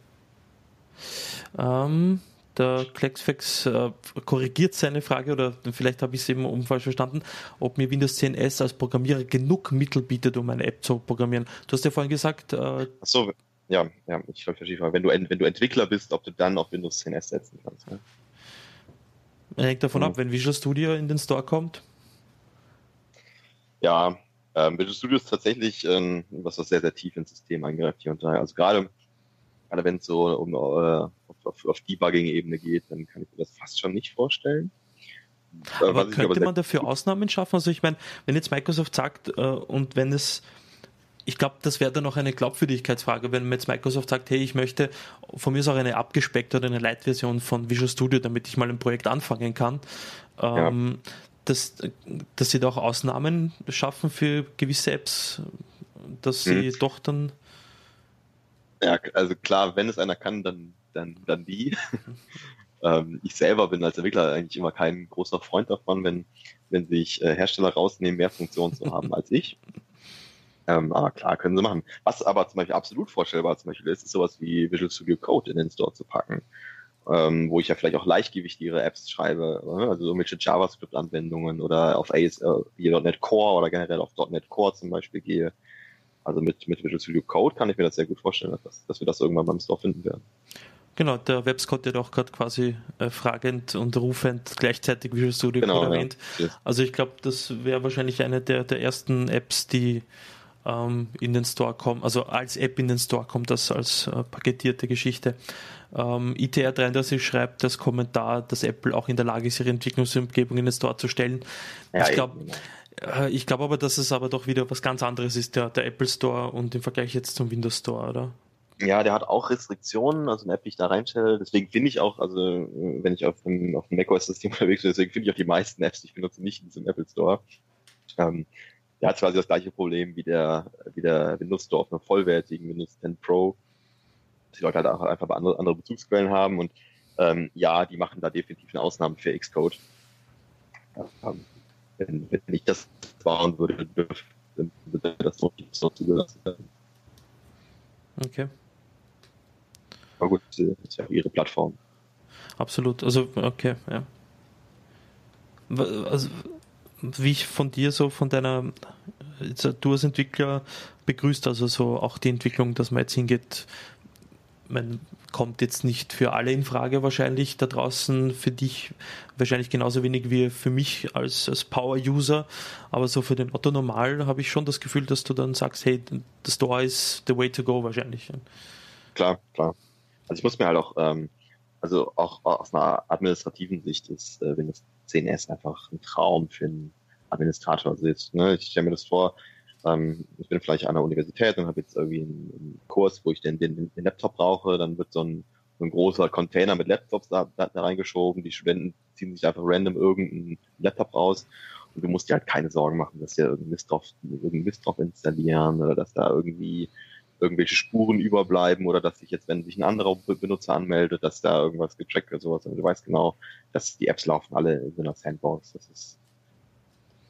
Speaker 1: Ähm, der Klexfex äh, korrigiert seine Frage oder vielleicht habe ich es eben falsch verstanden, ob mir Windows 10 S als Programmierer genug Mittel bietet, um eine App zu programmieren. Du hast ja vorhin gesagt. Äh,
Speaker 2: Achso, ja, ja, ich verstehe, wenn du, wenn du Entwickler bist, ob du dann auf Windows 10 S setzen kannst. Ne?
Speaker 1: Hängt davon mhm. ab, wenn Visual Studio in den Store kommt.
Speaker 2: Ja, ähm, Visual Studio ist tatsächlich ähm, was, was sehr, sehr tief ins System eingreift hier und da. Also gerade gerade wenn es so um, äh, auf, auf, auf Debugging-Ebene geht, dann kann ich mir das fast schon nicht vorstellen.
Speaker 1: Aber könnte aber man dafür Ausnahmen schaffen? Also ich meine, wenn jetzt Microsoft sagt äh, und wenn es ich glaube, das wäre dann noch eine Glaubwürdigkeitsfrage, wenn jetzt Microsoft sagt, hey, ich möchte von mir ist auch eine abgespeckte oder eine Light-Version von Visual Studio, damit ich mal ein Projekt anfangen kann. Ähm, ja. dass, dass sie da auch Ausnahmen schaffen für gewisse Apps, dass sie hm. doch dann
Speaker 2: ja, also klar, wenn es einer kann, dann, dann, dann die. [LAUGHS] ähm, ich selber bin als Entwickler eigentlich immer kein großer Freund davon, wenn, wenn sich äh, Hersteller rausnehmen, mehr Funktionen zu haben als ich. Ähm, aber klar, können sie machen. Was aber zum Beispiel absolut vorstellbar zum Beispiel ist, ist sowas wie Visual Studio Code in den Store zu packen. Ähm, wo ich ja vielleicht auch leichtgewichtigere Apps schreibe, äh, also irgendwelche JavaScript-Anwendungen oder auf AS.NET äh, Core oder generell auf .NET Core zum Beispiel gehe. Also mit, mit Visual Studio Code kann ich mir das sehr gut vorstellen, dass, dass wir das irgendwann beim Store finden werden.
Speaker 1: Genau, der Webscott hat auch gerade quasi äh, fragend und rufend gleichzeitig Visual Studio genau, Code erwähnt. Ja. Also ich glaube, das wäre wahrscheinlich eine der, der ersten Apps, die ähm, in den Store kommen, also als App in den Store kommt, das als äh, paketierte Geschichte. Ähm, ITR33 schreibt das Kommentar, dass Apple auch in der Lage ist, ihre Entwicklungsumgebung in den Store zu stellen. Ja, ich glaube, ich glaube aber, dass es aber doch wieder was ganz anderes ist, der, der Apple Store und im Vergleich jetzt zum Windows Store, oder?
Speaker 2: Ja, der hat auch Restriktionen, also eine App, die ich da reinstelle. Deswegen finde ich auch, also wenn ich auf dem, auf dem macOS-System [LAUGHS] unterwegs bin, deswegen finde ich auch die meisten Apps, die ich benutze, nicht in diesem Apple Store. Ähm, der hat quasi das gleiche Problem wie der, wie der Windows Store auf einem vollwertigen Windows 10 Pro. Die Leute halt auch einfach andere, andere Bezugsquellen haben und ähm, ja, die machen da definitiv eine Ausnahme für Xcode. Ähm, wenn, wenn ich das bauen würde, dürfte das noch nicht so zugelassen werden.
Speaker 1: Okay.
Speaker 2: Aber gut, das ist ja ihre Plattform.
Speaker 1: Absolut, also okay, ja. Also, wie ich von dir so, von deiner, du als Entwickler begrüßt also so auch die Entwicklung, dass man jetzt hingeht, man kommt jetzt nicht für alle in Frage wahrscheinlich da draußen, für dich wahrscheinlich genauso wenig wie für mich als, als Power-User, aber so für den Otto Normal habe ich schon das Gefühl, dass du dann sagst, hey, the Store is the way to go wahrscheinlich.
Speaker 2: Klar, klar. Also ich muss mir halt auch, ähm, also auch aus einer administrativen Sicht ist äh, Windows 10S einfach ein Traum für einen Administrator. Also jetzt, ne, ich stelle mir das vor, ähm, ich bin vielleicht an der Universität und habe jetzt irgendwie einen, einen, Kurs, wo ich den, den, den Laptop brauche, dann wird so ein, ein großer Container mit Laptops da, da, da reingeschoben, die Studenten ziehen sich einfach random irgendeinen Laptop raus und du musst dir halt keine Sorgen machen, dass sie irgendeinen Mist drauf, irgendeinen Mist drauf installieren oder dass da irgendwie irgendwelche Spuren überbleiben oder dass sich jetzt, wenn sich ein anderer Benutzer anmeldet, dass da irgendwas gecheckt wird, sowas. Und du weißt genau, dass die Apps laufen alle in so einer Sandbox. Das ist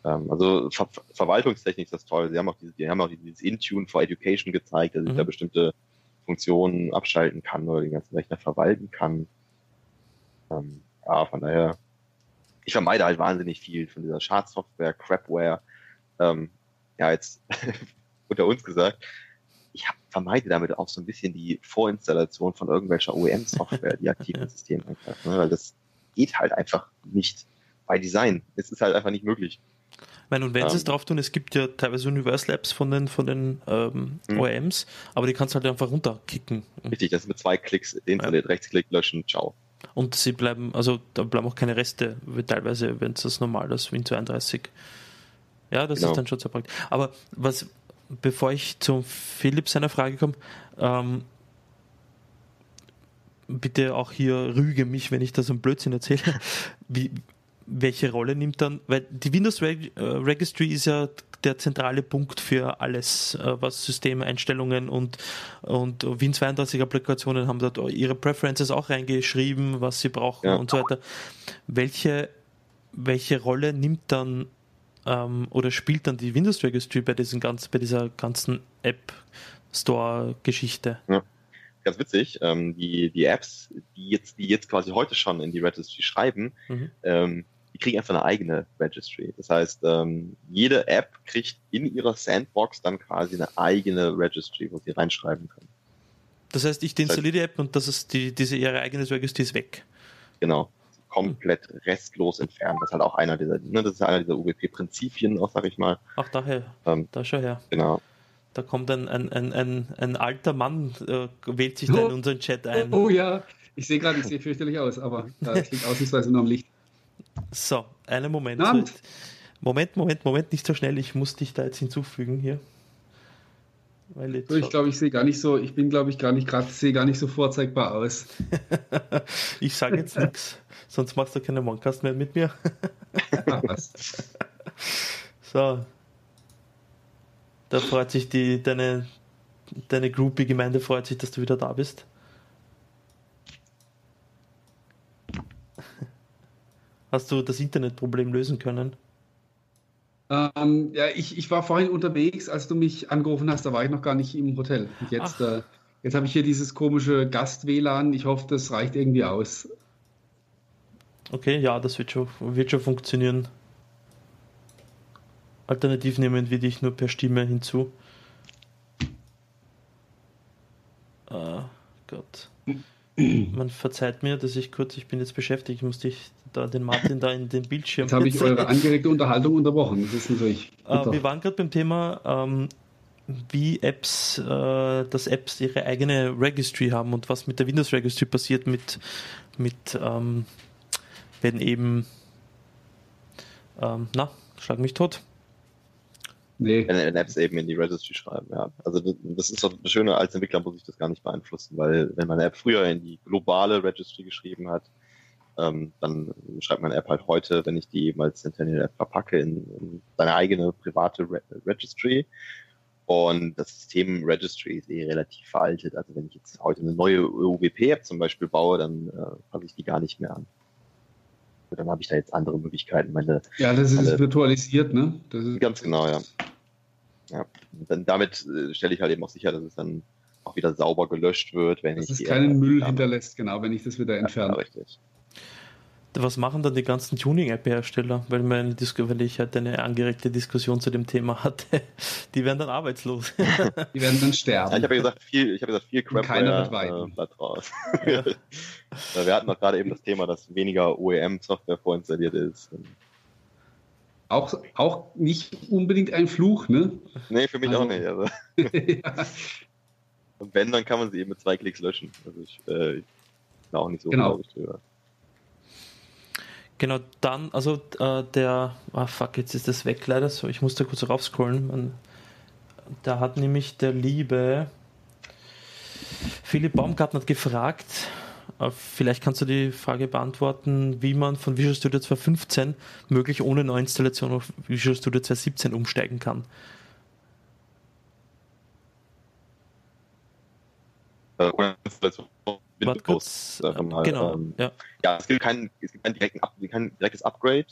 Speaker 2: ähm, also Ver Verwaltungstechnik ist das toll. Sie haben auch dieses, die haben auch dieses Intune for Education gezeigt, dass ich da mhm. bestimmte Funktionen abschalten kann oder den ganzen Rechner verwalten kann. Ähm, ja, von daher, ich vermeide halt wahnsinnig viel von dieser Schadsoftware, Crapware. Ähm, ja, jetzt [LAUGHS] unter uns gesagt, ich vermeide damit auch so ein bisschen die Vorinstallation von irgendwelcher OEM-Software, die aktiv ins [LAUGHS] System eingreift, ne? weil das geht halt einfach nicht bei Design. Es ist halt einfach nicht möglich.
Speaker 1: Meine, und wenn um, sie es ähm. drauf tun, es gibt ja teilweise Universal Apps von den, von den ähm, mhm. OEMs, aber die kannst du halt einfach runterkicken.
Speaker 2: Richtig, das ist mit zwei Klicks installiert, ja. Rechtsklick, löschen, ciao.
Speaker 1: Und sie bleiben, also da bleiben auch keine Reste, teilweise, wenn es das normal ist, Win 32. Ja, das genau. ist dann schon sehr praktisch. Aber was, bevor ich zum Philipp seiner Frage komme, ähm, bitte auch hier rüge mich, wenn ich da so einen Blödsinn erzähle. Wie, welche Rolle nimmt dann, weil die Windows Reg äh, Registry ist ja der zentrale Punkt für alles, äh, was Systemeinstellungen und, und Win32-Applikationen haben dort ihre Preferences auch reingeschrieben, was sie brauchen ja. und so weiter. Welche, welche Rolle nimmt dann ähm, oder spielt dann die Windows Registry bei, diesen ganz, bei dieser ganzen App Store-Geschichte?
Speaker 2: Ja ganz witzig, ähm, die, die Apps, die jetzt, die jetzt quasi heute schon in die Registry schreiben, mhm. ähm, die kriegen einfach eine eigene Registry. Das heißt, ähm, jede App kriegt in ihrer Sandbox dann quasi eine eigene Registry, wo sie reinschreiben können.
Speaker 1: Das heißt, ich deinstalliere die App und das ist die, diese ihre eigene Registry ist weg.
Speaker 2: Genau. Komplett restlos entfernt. Das ist halt auch einer dieser, ne, das ist einer dieser UWP-Prinzipien, auch sag ich mal.
Speaker 1: Ach, daher. Ähm, da schon her.
Speaker 2: Genau.
Speaker 1: Da kommt ein, ein, ein, ein, ein alter Mann, äh, wählt sich da in [LAUGHS] unseren Chat ein.
Speaker 3: Oh, oh ja, ich sehe gerade, ich sehe fürchterlich aus, aber da liegt ausnahmsweise nur am Licht.
Speaker 1: So, einen Moment. So, Moment, Moment, Moment, nicht so schnell. Ich muss dich da jetzt hinzufügen hier.
Speaker 3: So, ich glaube, ich sehe gar nicht so, ich bin, glaube ich, gar nicht gerade, sehe gar nicht so vorzeigbar aus. [LAUGHS]
Speaker 1: ich sage jetzt nichts, sonst machst du keine Moncast mehr mit mir. Ach, [LAUGHS] was. So. Da freut sich die, deine, deine Groupie-Gemeinde freut sich, dass du wieder da bist. Hast du das Internetproblem lösen können?
Speaker 3: Ähm, ja, ich, ich war vorhin unterwegs, als du mich angerufen hast, da war ich noch gar nicht im Hotel. Und jetzt, äh, jetzt habe ich hier dieses komische Gast-WLAN. Ich hoffe, das reicht irgendwie aus.
Speaker 1: Okay, ja, das wird schon, wird schon funktionieren. Alternativ nehmen wir dich nur per Stimme hinzu. Ah, Gott. Man verzeiht mir, dass ich kurz, ich bin jetzt beschäftigt, ich musste ich da den Martin da in den Bildschirm.
Speaker 3: Jetzt habe ich eure angeregte Unterhaltung unterbrochen. Das ist natürlich.
Speaker 1: Äh, wir waren gerade beim Thema, ähm, wie Apps, äh, dass Apps ihre eigene Registry haben und was mit der Windows Registry passiert, mit, mit ähm, wenn eben, ähm, na, schlag mich tot.
Speaker 2: Nee. Wenn Apps eben in die Registry schreiben, ja. Also das ist doch das Schöne, als Entwickler muss ich das gar nicht beeinflussen, weil wenn meine App früher in die globale Registry geschrieben hat, ähm, dann schreibt meine App halt heute, wenn ich die eben als Centennial App verpacke, in, in seine eigene private Re Registry. Und das System Registry ist eh relativ veraltet. Also wenn ich jetzt heute eine neue UWP-App zum Beispiel baue, dann äh, passe ich die gar nicht mehr an. Dann habe ich da jetzt andere Möglichkeiten. Meine,
Speaker 3: ja, das ist meine, virtualisiert, ne?
Speaker 2: ganz genau, ja. Ja, und dann damit äh, stelle ich halt eben auch sicher, dass es dann auch wieder sauber gelöscht wird, wenn
Speaker 3: dass
Speaker 2: ich
Speaker 3: es keinen Müll hinterlässt, genau, wenn ich das wieder entferne. Ja,
Speaker 2: richtig.
Speaker 1: Was machen dann die ganzen Tuning-App-Hersteller? Weil, meine, weil ich halt eine angeregte Diskussion zu dem Thema hatte. [LAUGHS] Die werden dann arbeitslos. [LAUGHS]
Speaker 3: Die werden dann sterben.
Speaker 2: Ja, ich habe ja gesagt, viel, ich habe gesagt, viel Crap äh, bleibt raus. [LAUGHS] Ja. Wir hatten doch gerade eben das Thema, dass weniger OEM-Software vorinstalliert ist.
Speaker 3: Auch, auch nicht unbedingt ein Fluch, ne?
Speaker 2: Nee, für mich also, auch nicht. Also. ja. Und wenn, dann kann man sie eben mit zwei Klicks löschen. Also ich, äh, ich bin auch nicht so
Speaker 3: genau.
Speaker 2: ich drüber.
Speaker 1: Genau, dann, also äh, der, ah fuck, jetzt ist das weg leider, so, ich musste kurz raufscrollen. Da hat nämlich der liebe Philipp Baumgartner gefragt, äh, vielleicht kannst du die Frage beantworten, wie man von Visual Studio 2015 möglich ohne Neuinstallation auf Visual Studio 2017 umsteigen kann.
Speaker 2: Äh, ohne Installation
Speaker 1: Warte kurz. Halt, genau.
Speaker 2: Ähm, ja. ja, es gibt kein, es gibt kein, direkten, kein direktes Upgrade.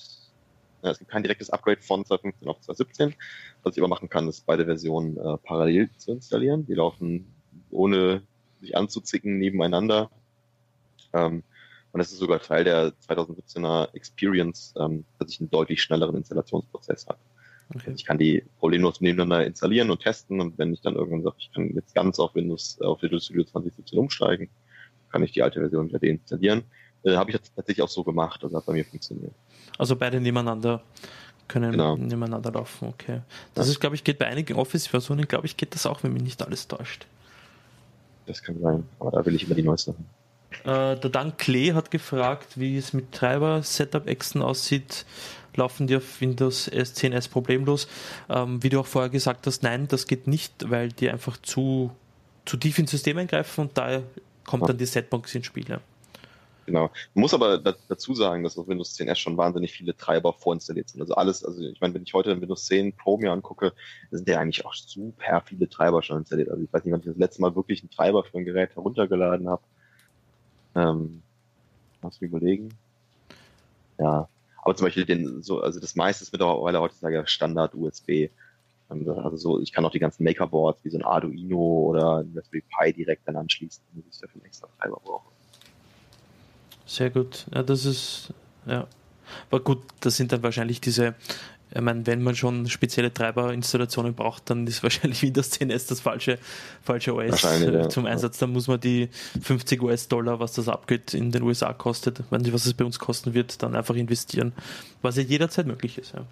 Speaker 2: Ja, es gibt kein direktes Upgrade von 2015 auf 2017. Was ich aber machen kann, ist beide Versionen äh, parallel zu installieren. Die laufen ohne sich anzuzicken nebeneinander. Ähm, und das ist sogar Teil der 2017er Experience, ähm, dass ich einen deutlich schnelleren Installationsprozess habe. Okay. Ich kann die problemlos nebeneinander installieren und testen und wenn ich dann irgendwann sage, ich kann jetzt ganz auf Windows, auf Visual Studio 2017 umsteigen, kann ich die alte Version wieder deinstallieren. Äh, Habe ich tatsächlich auch so gemacht, also hat bei mir funktioniert.
Speaker 1: Also beide nebeneinander können genau. nebeneinander laufen, okay. Das ja. ist, glaube ich, geht bei einigen Office-Versionen, glaube ich, geht das auch, wenn mich nicht alles täuscht.
Speaker 2: Das kann sein, aber da will ich immer die neuesten haben.
Speaker 1: Äh, der Dan Klee hat gefragt, wie es mit Treiber-Setup-Exen aussieht. Laufen die auf Windows S10S problemlos? Ähm, wie du auch vorher gesagt hast, nein, das geht nicht, weil die einfach zu, zu tief ins System eingreifen und da kommt ja. dann die Setbox ins Spiel. Ja.
Speaker 2: Genau. Man muss aber dazu sagen, dass auf Windows 10 S schon wahnsinnig viele Treiber vorinstalliert sind. Also alles, also ich meine, wenn ich heute Windows 10 Pro mir angucke, sind ja eigentlich auch super viele Treiber schon installiert. Also ich weiß nicht, wann ich das letzte Mal wirklich einen Treiber für ein Gerät heruntergeladen habe. Ähm, muss ich überlegen. Ja. Aber zum Beispiel den, so, also das meiste ist mittlerweile heutzutage Standard USB. Also so, ich kann auch die ganzen Makerboards wie so ein Arduino oder ein Raspberry Pi direkt dann anschließen, wenn ich dafür einen extra Treiber brauche.
Speaker 1: Sehr gut. Ja, das ist, ja. Aber gut, das sind dann wahrscheinlich diese, ich meine, wenn man schon spezielle Treiberinstallationen braucht, dann ist [LAUGHS] wahrscheinlich Windows 10S das falsche, falsche OS ja. zum Einsatz. Dann muss man die 50 US-Dollar, was das Upgrade in den USA kostet, wenn was es bei uns kosten wird, dann einfach investieren. Was ja jederzeit möglich ist. Ja.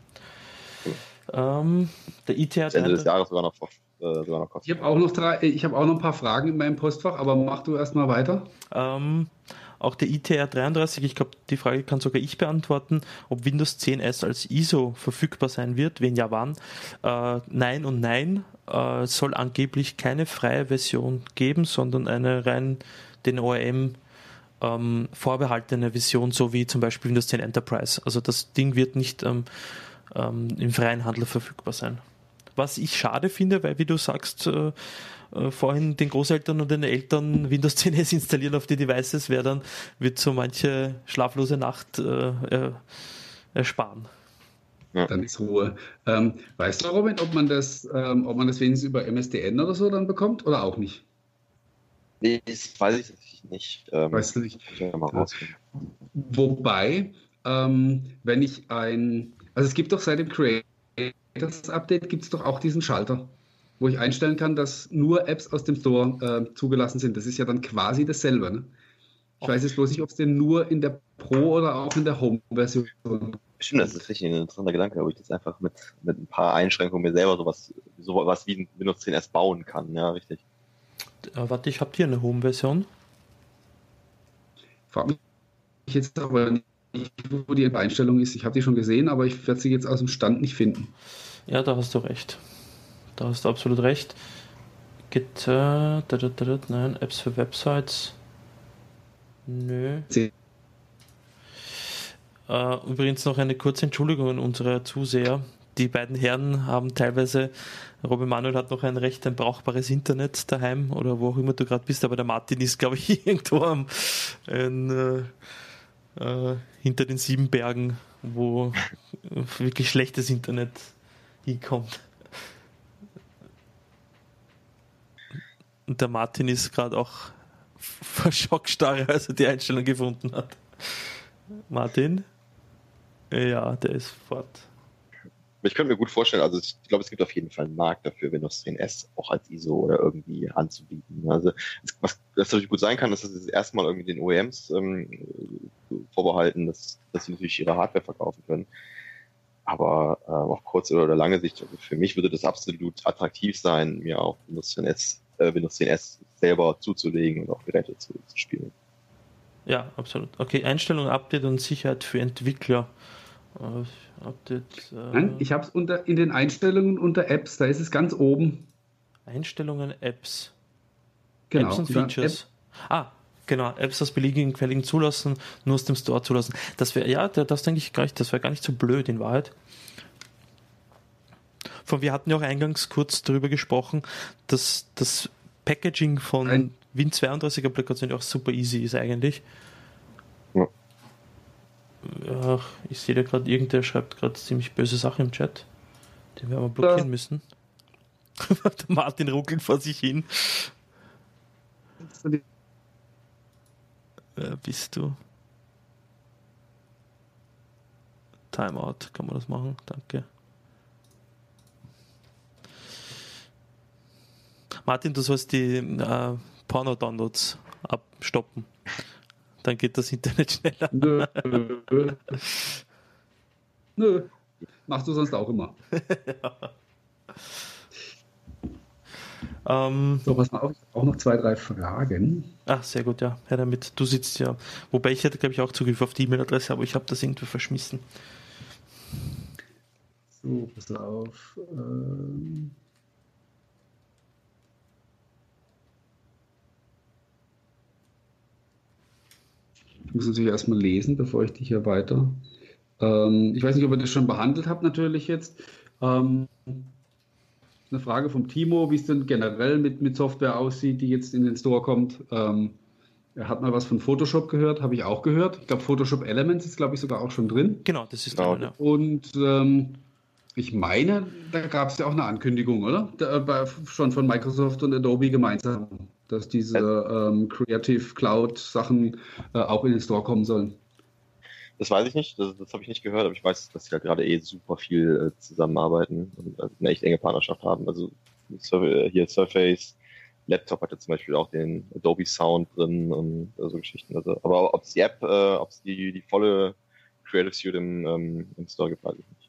Speaker 1: Ähm, der IT hat
Speaker 2: Ende des Jahres sogar noch,
Speaker 3: äh, sogar noch kosten. Ich habe auch noch drei, ich habe auch noch ein paar Fragen in meinem Postfach, aber mach du erstmal weiter.
Speaker 1: Ähm, auch der ITR 33, ich glaube, die Frage kann sogar ich beantworten, ob Windows 10S als ISO verfügbar sein wird, wenn ja wann. Äh, nein und nein, äh, soll angeblich keine freie Version geben, sondern eine rein den ORM ähm, vorbehaltene Version, so wie zum Beispiel Windows 10 Enterprise. Also das Ding wird nicht ähm, ähm, im freien Handel verfügbar sein. Was ich schade finde, weil wie du sagst, äh, äh, vorhin den Großeltern und den Eltern Windows 10S [LAUGHS] installieren auf die Devices, wäre dann, wird so manche schlaflose Nacht äh, äh, ersparen.
Speaker 3: Ja. Dann ist Ruhe. Ähm, weißt du, Robin, ob man das, ähm, ob man das wenigstens über MSDN oder so dann bekommt oder auch nicht?
Speaker 2: Nee, das weiß ich nicht.
Speaker 3: Ähm, weißt du nicht? Ja Wobei, ähm, wenn ich ein, also es gibt doch seit dem Creators Update gibt es doch auch diesen Schalter wo ich einstellen kann, dass nur Apps aus dem Store äh, zugelassen sind. Das ist ja dann quasi dasselbe. Ne? Ich weiß jetzt bloß nicht, ob es denn nur in der Pro oder auch in der Home-Version
Speaker 2: Stimmt, das ist richtig ein interessanter Gedanke, ob ich das einfach mit, mit ein paar Einschränkungen mir selber sowas, sowas wie ein Windows 10 S bauen kann. Ja, richtig.
Speaker 1: Äh, warte, ich habe hier eine Home-Version.
Speaker 3: Frag mich jetzt aber nicht, wo die Einstellung ist. Ich habe die schon gesehen, aber ich werde sie jetzt aus dem Stand nicht finden.
Speaker 1: Ja, da hast du recht. Da hast du absolut recht. Gitter, nein, Apps für Websites. Nö. Uh, übrigens noch eine kurze Entschuldigung an unsere Zuseher. Die beiden Herren haben teilweise, Robin Manuel hat noch ein recht ein brauchbares Internet daheim oder wo auch immer du gerade bist, aber der Martin ist, glaube ich, [LAUGHS] irgendwo am, ein, äh, äh, hinter den sieben Bergen, wo wirklich schlechtes Internet hinkommt. Und der Martin ist gerade auch vor Schockstarre, als er die Einstellung gefunden hat. Martin? Ja, der ist fort.
Speaker 2: Ich könnte mir gut vorstellen, also ich glaube, es gibt auf jeden Fall einen Markt dafür, Windows 10S auch als ISO oder irgendwie anzubieten. Also was das natürlich gut sein kann, ist, dass es erstmal irgendwie den OEMs ähm, vorbehalten, dass, dass sie natürlich ihre Hardware verkaufen können. Aber äh, auf kurze oder lange Sicht, also für mich würde das absolut attraktiv sein, mir auch Windows 10S, äh, Windows 10S selber zuzulegen und auch Geräte zu, zu spielen.
Speaker 1: Ja, absolut. Okay, Einstellung, Update und Sicherheit für Entwickler.
Speaker 3: Update, äh Nein, ich habe es unter in den Einstellungen unter Apps, da ist es ganz oben.
Speaker 1: Einstellungen, Apps. Genau. Apps und Features. App. Ah, genau. Apps aus beliebigen Quellen zulassen, nur aus dem Store zulassen. Das wäre, ja, das denke ich gar nicht, das wäre gar nicht so blöd in Wahrheit. Von wir hatten ja auch eingangs kurz darüber gesprochen, dass das Packaging von Ein Win32-Applikationen auch super easy ist eigentlich. Ja ich sehe da gerade, irgendwer schreibt gerade ziemlich böse Sachen im Chat. Den werden wir blockieren ja. müssen. [LAUGHS] Martin ruckelt vor sich hin. Wer bist du? Timeout, kann man das machen? Danke. Martin, du sollst die äh, Porno-Downloads abstoppen. Dann geht das Internet [LAUGHS] schneller. Nö.
Speaker 3: Nö. Machst du sonst auch immer. [LAUGHS] ja. Ähm, so, pass mal auf, ich habe auch noch zwei, drei Fragen.
Speaker 1: Ach, sehr gut, ja. Herr damit. Du sitzt ja. Wobei ich hätte, glaube ich, auch Zugriff auf die E-Mail-Adresse, aber ich habe das irgendwie verschmissen.
Speaker 3: So, pass auf. Ähm muss natürlich erstmal lesen, bevor ich dich hier weiter. Ähm, ich weiß nicht, ob ihr das schon behandelt habt, natürlich jetzt. Ähm, eine Frage vom Timo, wie es denn generell mit, mit Software aussieht, die jetzt in den Store kommt. Ähm, er hat mal was von Photoshop gehört, habe ich auch gehört. Ich glaube, Photoshop Elements ist, glaube ich, sogar auch schon drin.
Speaker 1: Genau, das ist drin, ja.
Speaker 3: Und ähm, ich meine, da gab es ja auch eine Ankündigung, oder? Da, bei, schon von Microsoft und Adobe gemeinsam dass diese ähm, Creative Cloud Sachen äh, auch in den Store kommen sollen.
Speaker 2: Das weiß ich nicht, das, das habe ich nicht gehört, aber ich weiß, dass sie ja gerade eh super viel äh, zusammenarbeiten und also eine echt enge Partnerschaft haben. Also äh, hier Surface, Laptop hatte zum Beispiel auch den Adobe Sound drin und äh, so Geschichten. Also, aber ob es die App, äh, ob es die, die volle Creative Suite im, ähm, im Store gibt, weiß ich nicht.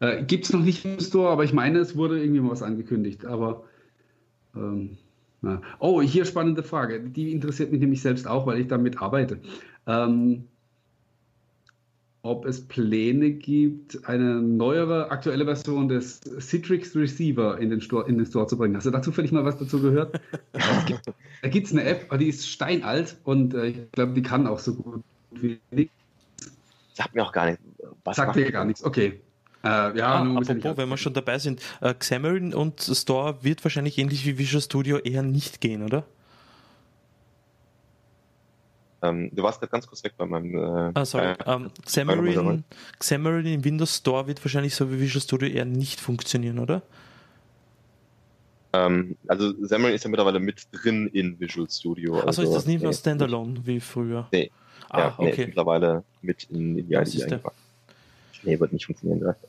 Speaker 3: Äh, Gibt es noch nicht im Store, aber ich meine, es wurde irgendwie mal was angekündigt. Aber ähm, ja. Oh, hier spannende Frage. Die interessiert mich nämlich selbst auch, weil ich damit arbeite. Ähm, ob es Pläne gibt, eine neuere, aktuelle Version des Citrix Receiver in den, Store, in den Store zu bringen. Hast du dazu völlig mal was dazu gehört? [LAUGHS] da gibt es eine App, die ist steinalt und äh, ich glaube, die kann auch so gut wie nichts.
Speaker 2: Sagt mir auch gar nichts.
Speaker 3: Sagt dir gar nichts, okay.
Speaker 1: Äh, ja, ah, apropos, wenn wir schon dabei sind, äh, Xamarin und Store wird wahrscheinlich ähnlich wie Visual Studio eher nicht gehen, oder?
Speaker 2: Ähm, du warst gerade ganz kurz weg bei meinem.
Speaker 1: Äh, ah, sorry. Äh, um, Xamarin, Xamarin im Windows Store wird wahrscheinlich so wie Visual Studio eher nicht funktionieren, oder?
Speaker 2: Ähm, also Xamarin ist ja mittlerweile mit drin in Visual Studio.
Speaker 1: Achso, also, ist das nicht mehr nee, Standalone wie früher?
Speaker 2: Nee. Ah, ja, okay. Nee, mittlerweile mit in, in die IDE eingepackt. Nee, wird nicht funktionieren direkt.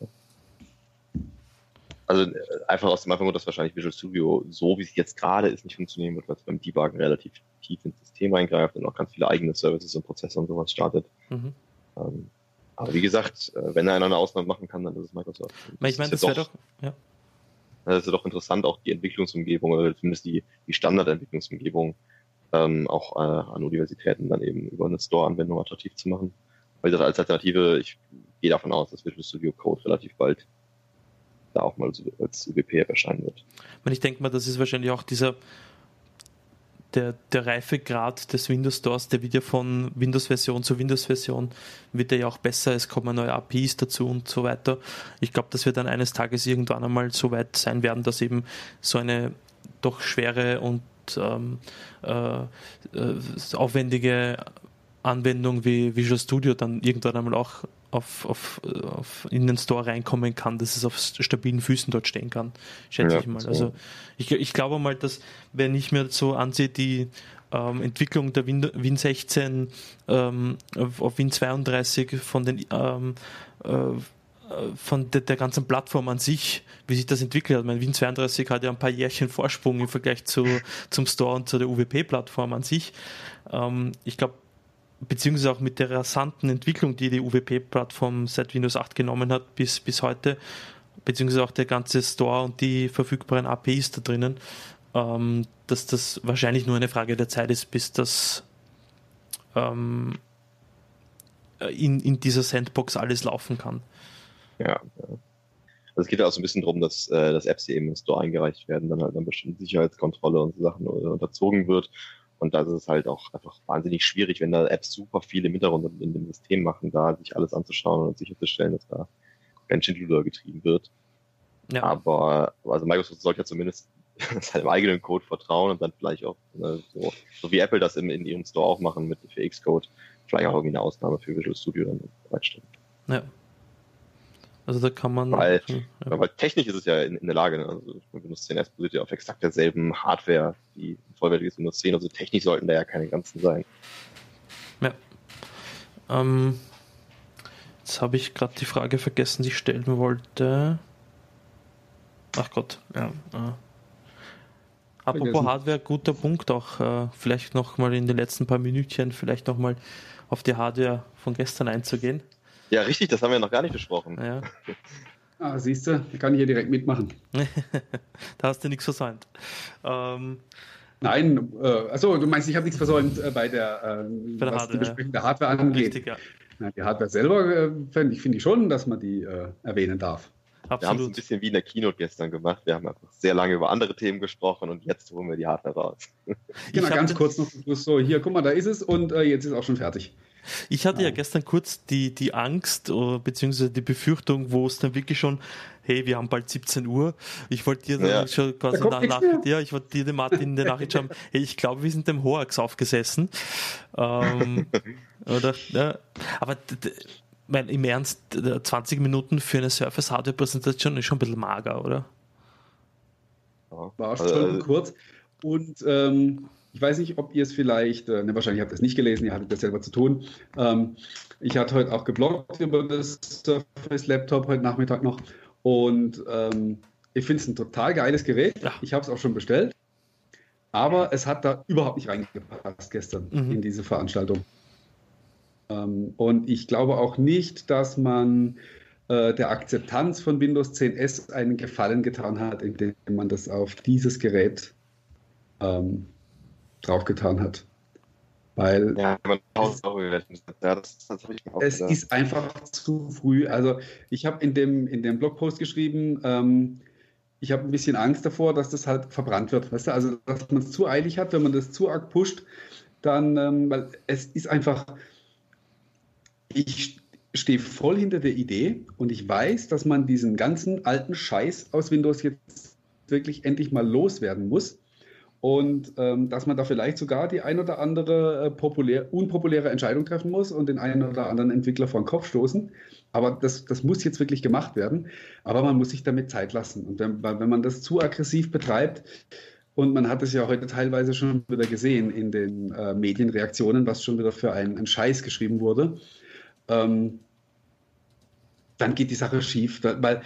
Speaker 2: Also äh, einfach aus dem Grund, dass wahrscheinlich Visual Studio so wie es jetzt gerade ist, nicht funktionieren wird, weil es beim Debuggen relativ tief ins System eingreift und auch ganz viele eigene Services und Prozesse und sowas startet. Mhm. Ähm, aber wie gesagt, äh, wenn er eine Ausnahme machen kann, dann ist es Microsoft.
Speaker 1: Das ich meine, das wäre doch, ja.
Speaker 2: Das ist ja doch interessant, auch die Entwicklungsumgebung oder zumindest die, die Standardentwicklungsumgebung ähm, auch äh, an Universitäten dann eben über eine Store-Anwendung attraktiv zu machen. Weil das als Alternative, ich gehe davon aus, dass Visual Studio Code relativ bald da auch mal als UWP erscheinen wird.
Speaker 1: Ich denke mal, das ist wahrscheinlich auch dieser der, der Reifegrad des Windows Stores, der wird ja von Windows-Version zu Windows-Version, wird ja auch besser, es kommen neue APIs dazu und so weiter. Ich glaube, dass wir dann eines Tages irgendwann einmal so weit sein werden, dass eben so eine doch schwere und ähm, äh, äh aufwendige Anwendung wie Visual Studio dann irgendwann einmal auch auf, auf, auf in den Store reinkommen kann, dass es auf stabilen Füßen dort stehen kann, schätze ja, ich mal. So. Also ich, ich glaube mal, dass wenn ich mir so ansehe, die ähm, Entwicklung der Win, Win 16 ähm, auf Win 32 von den ähm, äh, von der, der, ganzen Plattform an sich, wie sich das entwickelt hat. Mein Win 32 hat ja ein paar Jährchen Vorsprung im Vergleich zu, zum Store und zu der UWP-Plattform an sich. Ähm, ich glaube, beziehungsweise auch mit der rasanten Entwicklung, die die UWP-Plattform seit Windows 8 genommen hat bis, bis heute, beziehungsweise auch der ganze Store und die verfügbaren APIs da drinnen, ähm, dass das wahrscheinlich nur eine Frage der Zeit ist, bis das ähm, in, in dieser Sandbox alles laufen kann.
Speaker 2: Ja, Also es geht ja auch so ein bisschen darum, dass, äh, dass Apps, eben im Store eingereicht werden, dann halt an bestimmte Sicherheitskontrolle und so Sachen äh, unterzogen wird. Und da ist es halt auch einfach wahnsinnig schwierig, wenn da Apps super viel im Hintergrund in dem System machen, da sich alles anzuschauen und sicherzustellen, dass da Menschenluder getrieben wird. Ja. Aber also Microsoft sollte ja zumindest [LAUGHS] seinem eigenen Code vertrauen und dann vielleicht auch ne, so, so wie Apple das in, in ihrem Store auch machen mit für Xcode, vielleicht auch irgendwie eine Ausnahme für Visual Studio dann bereitstellen.
Speaker 1: Ja. Also da kann man.
Speaker 2: Weil, ja. weil technisch ist es ja in, in der Lage, ne? also Windows 10 S basiert ja auf exakt derselben Hardware wie ein vollwertiges Windows 10, also technisch sollten da ja keine Grenzen sein.
Speaker 1: Ja. Ähm, jetzt habe ich gerade die Frage vergessen, die ich stellen wollte. Ach Gott, ja. Äh. Apropos. Hardware, guter Punkt auch. Äh, vielleicht noch mal in den letzten paar Minütchen vielleicht noch mal auf die Hardware von gestern einzugehen.
Speaker 2: Ja, richtig, das haben wir noch gar nicht besprochen.
Speaker 1: Ja. [LAUGHS]
Speaker 3: Ah, siehst du, da kann ich hier direkt mitmachen. [LAUGHS]
Speaker 1: da hast du nichts versäumt. Ähm,
Speaker 3: Nein, äh, also du meinst, ich habe nichts versäumt äh, bei der, äh, bei der was Hardware, die Besprechung der Hardware angeht. Richtig, ja. Na, die Hardware selber äh, finde ich, find ich schon, dass man die äh, erwähnen darf.
Speaker 2: Absolut. Wir haben es ein bisschen wie in der Keynote gestern gemacht. Wir haben einfach sehr lange über andere Themen gesprochen und jetzt holen wir die Hardware raus.
Speaker 3: Genau, ganz kurz noch so, hier, guck mal, da ist es und äh, jetzt ist es auch schon fertig.
Speaker 1: Ich hatte ja gestern kurz die, die Angst uh, beziehungsweise die Befürchtung, wo es dann wirklich schon, hey, wir haben bald 17 Uhr. Ich wollte dir ja. schon quasi nach, nach ja, ich wollte dir den Martin in der Nachricht schreiben, [LAUGHS] hey, ich glaube, wir sind dem Hoax aufgesessen. Ähm, [LAUGHS] oder, ja, aber mein, im Ernst, 20 Minuten für eine Surface Hardware Präsentation ist schon ein bisschen mager, oder?
Speaker 3: War schon kurz. Und ähm, ich weiß nicht, ob ihr es vielleicht, äh, ne, wahrscheinlich habt ihr es nicht gelesen, ihr hattet das selber zu tun. Ähm, ich hatte heute auch gebloggt über das Surface Laptop heute Nachmittag noch und ähm, ich finde es ein total geiles Gerät. Ja. Ich habe es auch schon bestellt, aber es hat da überhaupt nicht reingepasst gestern mhm. in diese Veranstaltung. Ähm, und ich glaube auch nicht, dass man äh, der Akzeptanz von Windows 10S einen Gefallen getan hat, indem man das auf dieses Gerät ähm, draufgetan hat. Weil ja, es, ja, das, das es ist einfach zu früh. Also ich habe in dem, in dem Blogpost geschrieben, ähm, ich habe ein bisschen Angst davor, dass das halt verbrannt wird. Weißt du? Also dass man es zu eilig hat, wenn man das zu arg pusht, dann, ähm, weil es ist einfach, ich stehe voll hinter der Idee und ich weiß, dass man diesen ganzen alten Scheiß aus Windows jetzt wirklich endlich mal loswerden muss und ähm, dass man da vielleicht sogar die ein oder andere äh, populär, unpopuläre Entscheidung treffen muss und den einen oder anderen Entwickler vor den Kopf stoßen. Aber das, das muss jetzt wirklich gemacht werden. Aber man muss sich damit Zeit lassen. Und wenn, wenn man das zu aggressiv betreibt, und man hat es ja heute teilweise schon wieder gesehen in den äh, Medienreaktionen, was schon wieder für einen, Scheiß geschrieben wurde, ähm, dann geht die Sache schief. Weil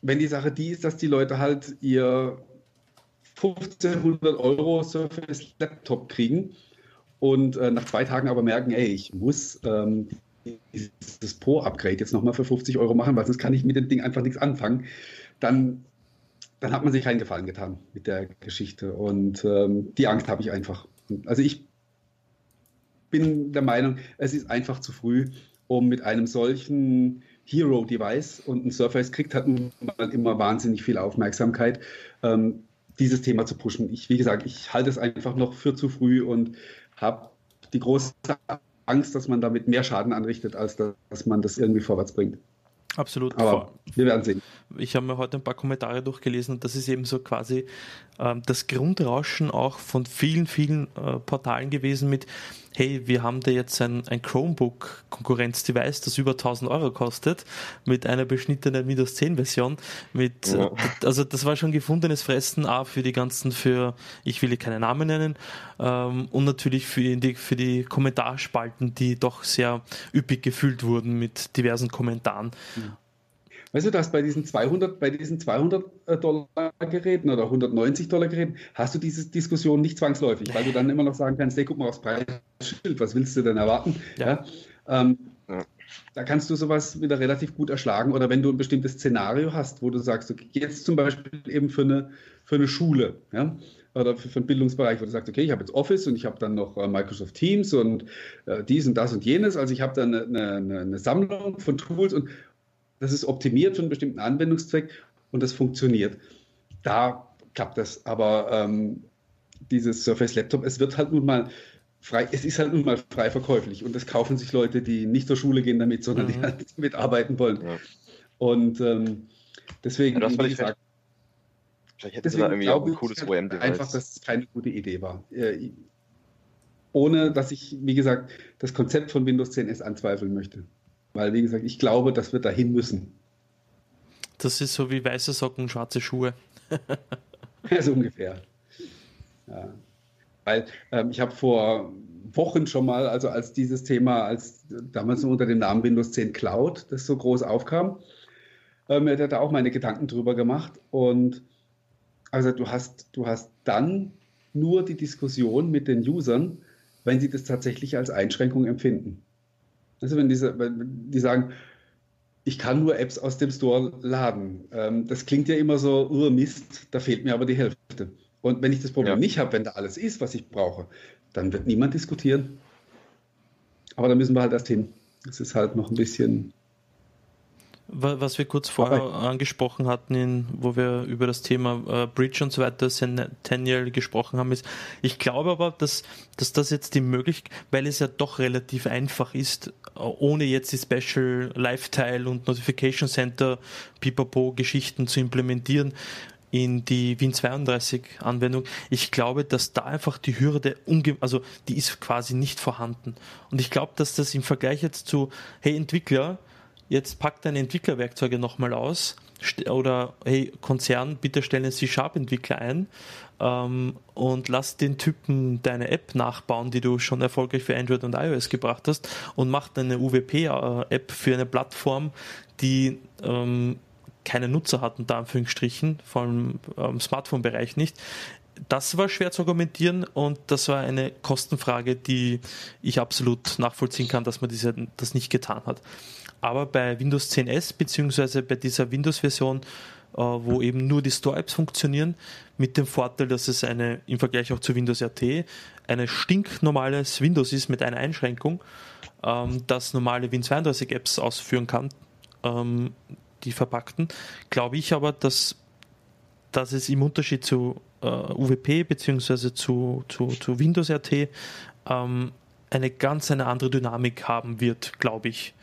Speaker 3: wenn die Sache die ist, dass die Leute halt ihr 1500 Euro Surface Laptop kriegen und äh, nach zwei Tagen aber merken, ey, ich muss ähm, dieses Pro-Upgrade jetzt nochmal für 50 Euro machen, weil sonst kann ich mit dem Ding einfach nichts anfangen, dann, dann hat man sich keinen Gefallen getan mit der Geschichte. Und ähm, die Angst habe ich einfach. Also ich bin der Meinung, es ist einfach zu früh, um mit einem solchen Hero-Device und ein Surface kriegt halt immer wahnsinnig viel Aufmerksamkeit. Ähm, dieses Thema zu pushen. Ich, wie gesagt, ich halte es einfach noch für zu früh und habe die große Angst, dass man damit mehr Schaden anrichtet, als dass man das irgendwie vorwärts bringt.
Speaker 1: Absolut.
Speaker 3: Aber wir werden sehen.
Speaker 1: Ich habe mir heute ein paar Kommentare durchgelesen und das ist eben so quasi ähm, das Grundrauschen auch von vielen, vielen äh, Portalen gewesen mit, hey, wir haben da jetzt ein, ein Chromebook-Konkurrenz-Device, das über 1000 Euro kostet, mit einer beschnittenen Windows 10 Version, mit, ja. also das war schon gefundenes Fressen, A, für die ganzen, für, ich will keine Namen nennen, ähm, und natürlich für die, für die Kommentarspalten, die doch sehr üppig gefüllt wurden mit diversen Kommentaren.
Speaker 3: Mhm. Weißt du, dass bei diesen 200, bei diesen 200 äh, Dollar Geräten oder 190 Dollar Geräten hast du diese Diskussion nicht zwangsläufig, weil du dann immer noch sagen kannst, hey, guck mal aufs Preisschild, was willst du denn erwarten? Ja. ja? Ähm, ja. Da kannst du sowas wieder relativ gut erschlagen. Oder wenn du ein bestimmtes Szenario hast, wo du sagst, okay, jetzt zum Beispiel eben für eine, für eine Schule, ja, oder für, für einen Bildungsbereich, wo du sagst, okay, ich habe jetzt Office und ich habe dann noch äh, Microsoft Teams und äh, dies und das und jenes. Also ich habe dann eine, eine, eine, Sammlung von Tools und, das ist optimiert für einen bestimmten Anwendungszweck und das funktioniert. Da klappt das. Aber ähm, dieses Surface Laptop, es wird halt nun mal frei, es ist halt nun mal frei verkäuflich und das kaufen sich Leute, die nicht zur Schule gehen damit, sondern mhm. die halt damit arbeiten wollen. Ja. Und ähm, deswegen,
Speaker 2: ja, das wie gesagt, vielleicht hätte da irgendwie auch ein cooles OM-Device.
Speaker 3: Einfach, dass es keine gute Idee war. Äh, ohne dass ich, wie gesagt, das Konzept von Windows 10 S anzweifeln möchte. Weil, wie gesagt, ich glaube, dass wir dahin müssen.
Speaker 1: Das ist so wie weiße Socken, schwarze Schuhe. [LAUGHS]
Speaker 3: ja, so ungefähr. Ja. Weil ähm, ich habe vor Wochen schon mal, also als dieses Thema, als damals nur unter dem Namen Windows 10 Cloud, das so groß aufkam, ähm, er hat da auch meine Gedanken drüber gemacht. Und also du hast, du hast dann nur die Diskussion mit den Usern, wenn sie das tatsächlich als Einschränkung empfinden. Also wenn, diese, wenn die sagen, ich kann nur Apps aus dem Store laden. Ähm, das klingt ja immer so, oh Mist, da fehlt mir aber die Hälfte. Und wenn ich das Problem ja. nicht habe, wenn da alles ist, was ich brauche, dann wird niemand diskutieren. Aber da müssen wir halt erst hin. Das ist halt noch ein bisschen
Speaker 1: was wir kurz vorher Aber angesprochen hatten, in, wo wir über das Thema äh, Bridge und so weiter, Centennial gesprochen haben, ist, ich glaube aber, dass, dass das jetzt die Möglichkeit, weil es ja doch relativ einfach ist, äh, ohne jetzt die Special Lifetile und Notification Center Pipapo Geschichten zu implementieren, in die Win32 Anwendung. Ich glaube, dass da einfach die Hürde, also die ist quasi nicht vorhanden. Und ich glaube, dass das im Vergleich jetzt zu, hey Entwickler, jetzt pack deine Entwicklerwerkzeuge nochmal aus oder hey Konzern, bitte stellen C-Sharp-Entwickler ein ähm, und lass den Typen deine App nachbauen, die du schon erfolgreich für Android und iOS gebracht hast und mach eine UWP-App für eine Plattform, die ähm, keine Nutzer hat, unter Anführungsstrichen, vor allem im Smartphone-Bereich nicht. Das war schwer zu argumentieren und das war eine Kostenfrage, die ich absolut nachvollziehen kann, dass man diese, das nicht getan hat. Aber bei Windows 10S beziehungsweise bei dieser Windows-Version, äh, wo eben nur die Store-Apps funktionieren, mit dem Vorteil, dass es eine im Vergleich auch zu Windows RT eine stinknormales Windows ist mit einer Einschränkung, ähm, das normale Win32-Apps ausführen kann, ähm, die verpackten, glaube ich aber, dass, dass es im Unterschied zu äh, UWP beziehungsweise zu, zu, zu Windows RT ähm, eine ganz eine andere Dynamik haben wird, glaube ich.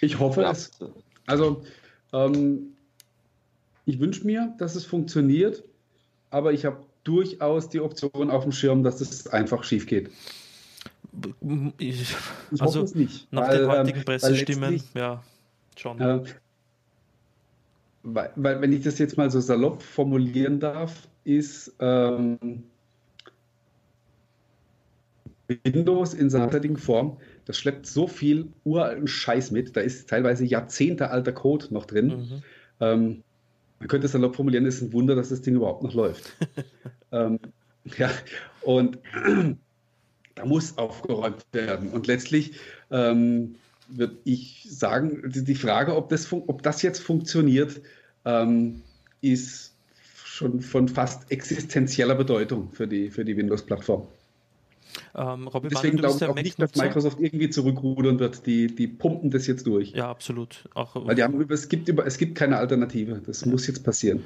Speaker 3: Ich hoffe ja. es. Also, ähm, ich wünsche mir, dass es funktioniert, aber ich habe durchaus die Option auf dem Schirm, dass es einfach schief geht.
Speaker 1: Ich, ich also, hoffe es nicht. Nach weil, den heutigen ähm, Pressestimmen, ja, schon. Äh,
Speaker 3: weil, weil, wenn ich das jetzt mal so salopp formulieren darf, ist ähm, Windows in seiner heutigen Form das schleppt so viel uralten Scheiß mit. Da ist teilweise jahrzehntealter Code noch drin. Mhm. Ähm, man könnte es salopp formulieren, es ist ein Wunder, dass das Ding überhaupt noch läuft. [LAUGHS] ähm, ja, und [CLEARS THROAT] da muss aufgeräumt werden. Und letztlich ähm, würde ich sagen, die Frage, ob das, ob das jetzt funktioniert, ähm, ist schon von fast existenzieller Bedeutung für die, für die Windows-Plattform. Ähm, Robin Deswegen glaube ich auch nicht, dass Microsoft irgendwie zurückrudern wird. Die, die pumpen das jetzt durch.
Speaker 1: Ja, absolut.
Speaker 3: Auch, Weil die haben, es, gibt, es gibt keine Alternative. Das ja. muss jetzt passieren.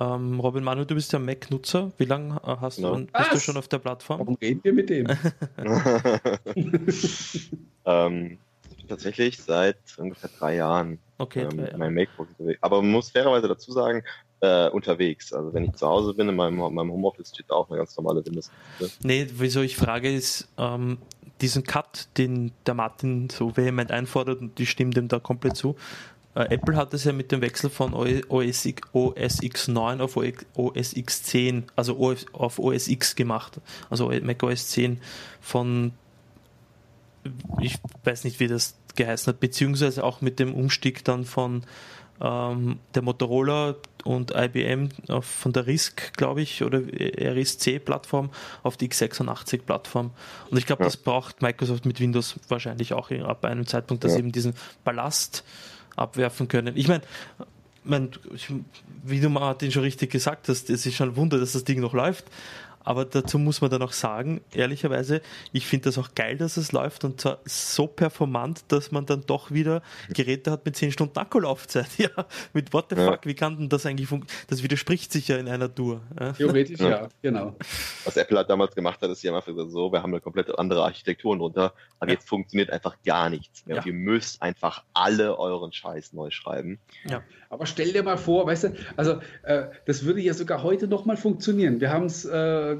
Speaker 1: Ähm, Robin Manu, du bist ja Mac-Nutzer. Wie lange hast no. du, bist du schon auf der Plattform?
Speaker 3: Warum reden wir mit dem? [LAUGHS] [LAUGHS]
Speaker 2: ähm, tatsächlich seit ungefähr drei Jahren.
Speaker 1: Okay,
Speaker 2: ähm, drei mein MacBook unterwegs. Aber man muss fairerweise dazu sagen, äh, unterwegs. Also wenn ich zu Hause bin, in meinem, in meinem Homeoffice steht auch eine ganz normale Windows.
Speaker 1: Nee, wieso ich frage ist, ähm, diesen Cut, den der Martin so vehement einfordert, und die stimmen dem da komplett zu. Äh, Apple hat es ja mit dem Wechsel von OS, OS X9 auf OS X 10, also auf OS X gemacht, also Mac OS 10 von, ich weiß nicht, wie das geheißen hat, beziehungsweise auch mit dem Umstieg dann von ähm, der Motorola und IBM von der RISC, glaube ich, oder RISC-Plattform auf die x86-Plattform. Und ich glaube, ja. das braucht Microsoft mit Windows wahrscheinlich auch ab einem Zeitpunkt, dass ja. sie eben diesen Ballast abwerfen können. Ich meine, mein, wie du Martin schon richtig gesagt hast, es ist schon ein Wunder, dass das Ding noch läuft. Aber dazu muss man dann auch sagen, ehrlicherweise, ich finde das auch geil, dass es läuft und zwar so performant, dass man dann doch wieder Geräte hat mit 10 Stunden Akkulaufzeit. [LAUGHS] Ja, mit what the ja. fuck, wie kann denn das eigentlich funktionieren? Das widerspricht sich ja in einer Tour.
Speaker 3: Theoretisch ja. [LAUGHS] ja. genau.
Speaker 2: Was Apple hat damals gemacht hat, ist ja einfach so, wir haben eine komplett andere Architektur drunter, aber jetzt funktioniert einfach gar nichts mehr. Ihr müsst einfach alle euren Scheiß neu schreiben.
Speaker 3: Ja. Aber stell dir mal vor, weißt du, also äh, das würde ja sogar heute noch mal funktionieren. Wir haben es äh,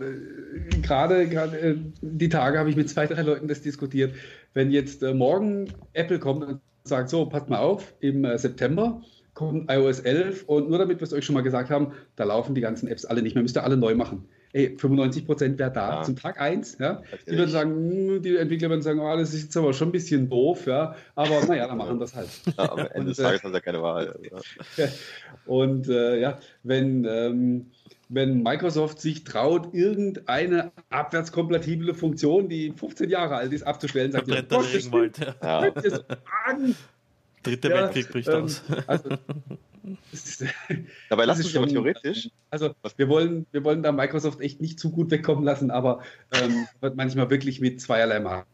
Speaker 3: gerade äh, die Tage habe ich mit zwei, drei Leuten das diskutiert. Wenn jetzt äh, morgen Apple kommt und sagt, so, passt mal auf, im äh, September kommt iOS 11 und nur damit wir es euch schon mal gesagt haben, da laufen die ganzen Apps alle nicht mehr, müsst ihr alle neu machen ey, 95 Prozent wäre da ja. zum Tag 1. Ja? Die würden sagen, hm, die Entwickler würden sagen, oh, das ist jetzt aber schon ein bisschen doof, ja. Aber naja, dann machen wir das halt. [LAUGHS]
Speaker 2: Ja, am Ende des Tages haben sie ja keine Wahl.
Speaker 3: Also. [LAUGHS] und äh, ja, wenn, ähm, wenn Microsoft sich traut, irgendeine abwärtskompatible Funktion, die 15 Jahre alt ist, abzustellen, sagt ihr,
Speaker 1: ja. [LAUGHS] Dritter ja, Weltkrieg bricht ähm, aus. [LAUGHS] Also,
Speaker 2: Dabei lassen sich aber theoretisch.
Speaker 3: Also wir wollen, wir wollen da Microsoft echt nicht zu gut wegkommen lassen, aber ähm, wird manchmal wirklich mit zweierlei Maß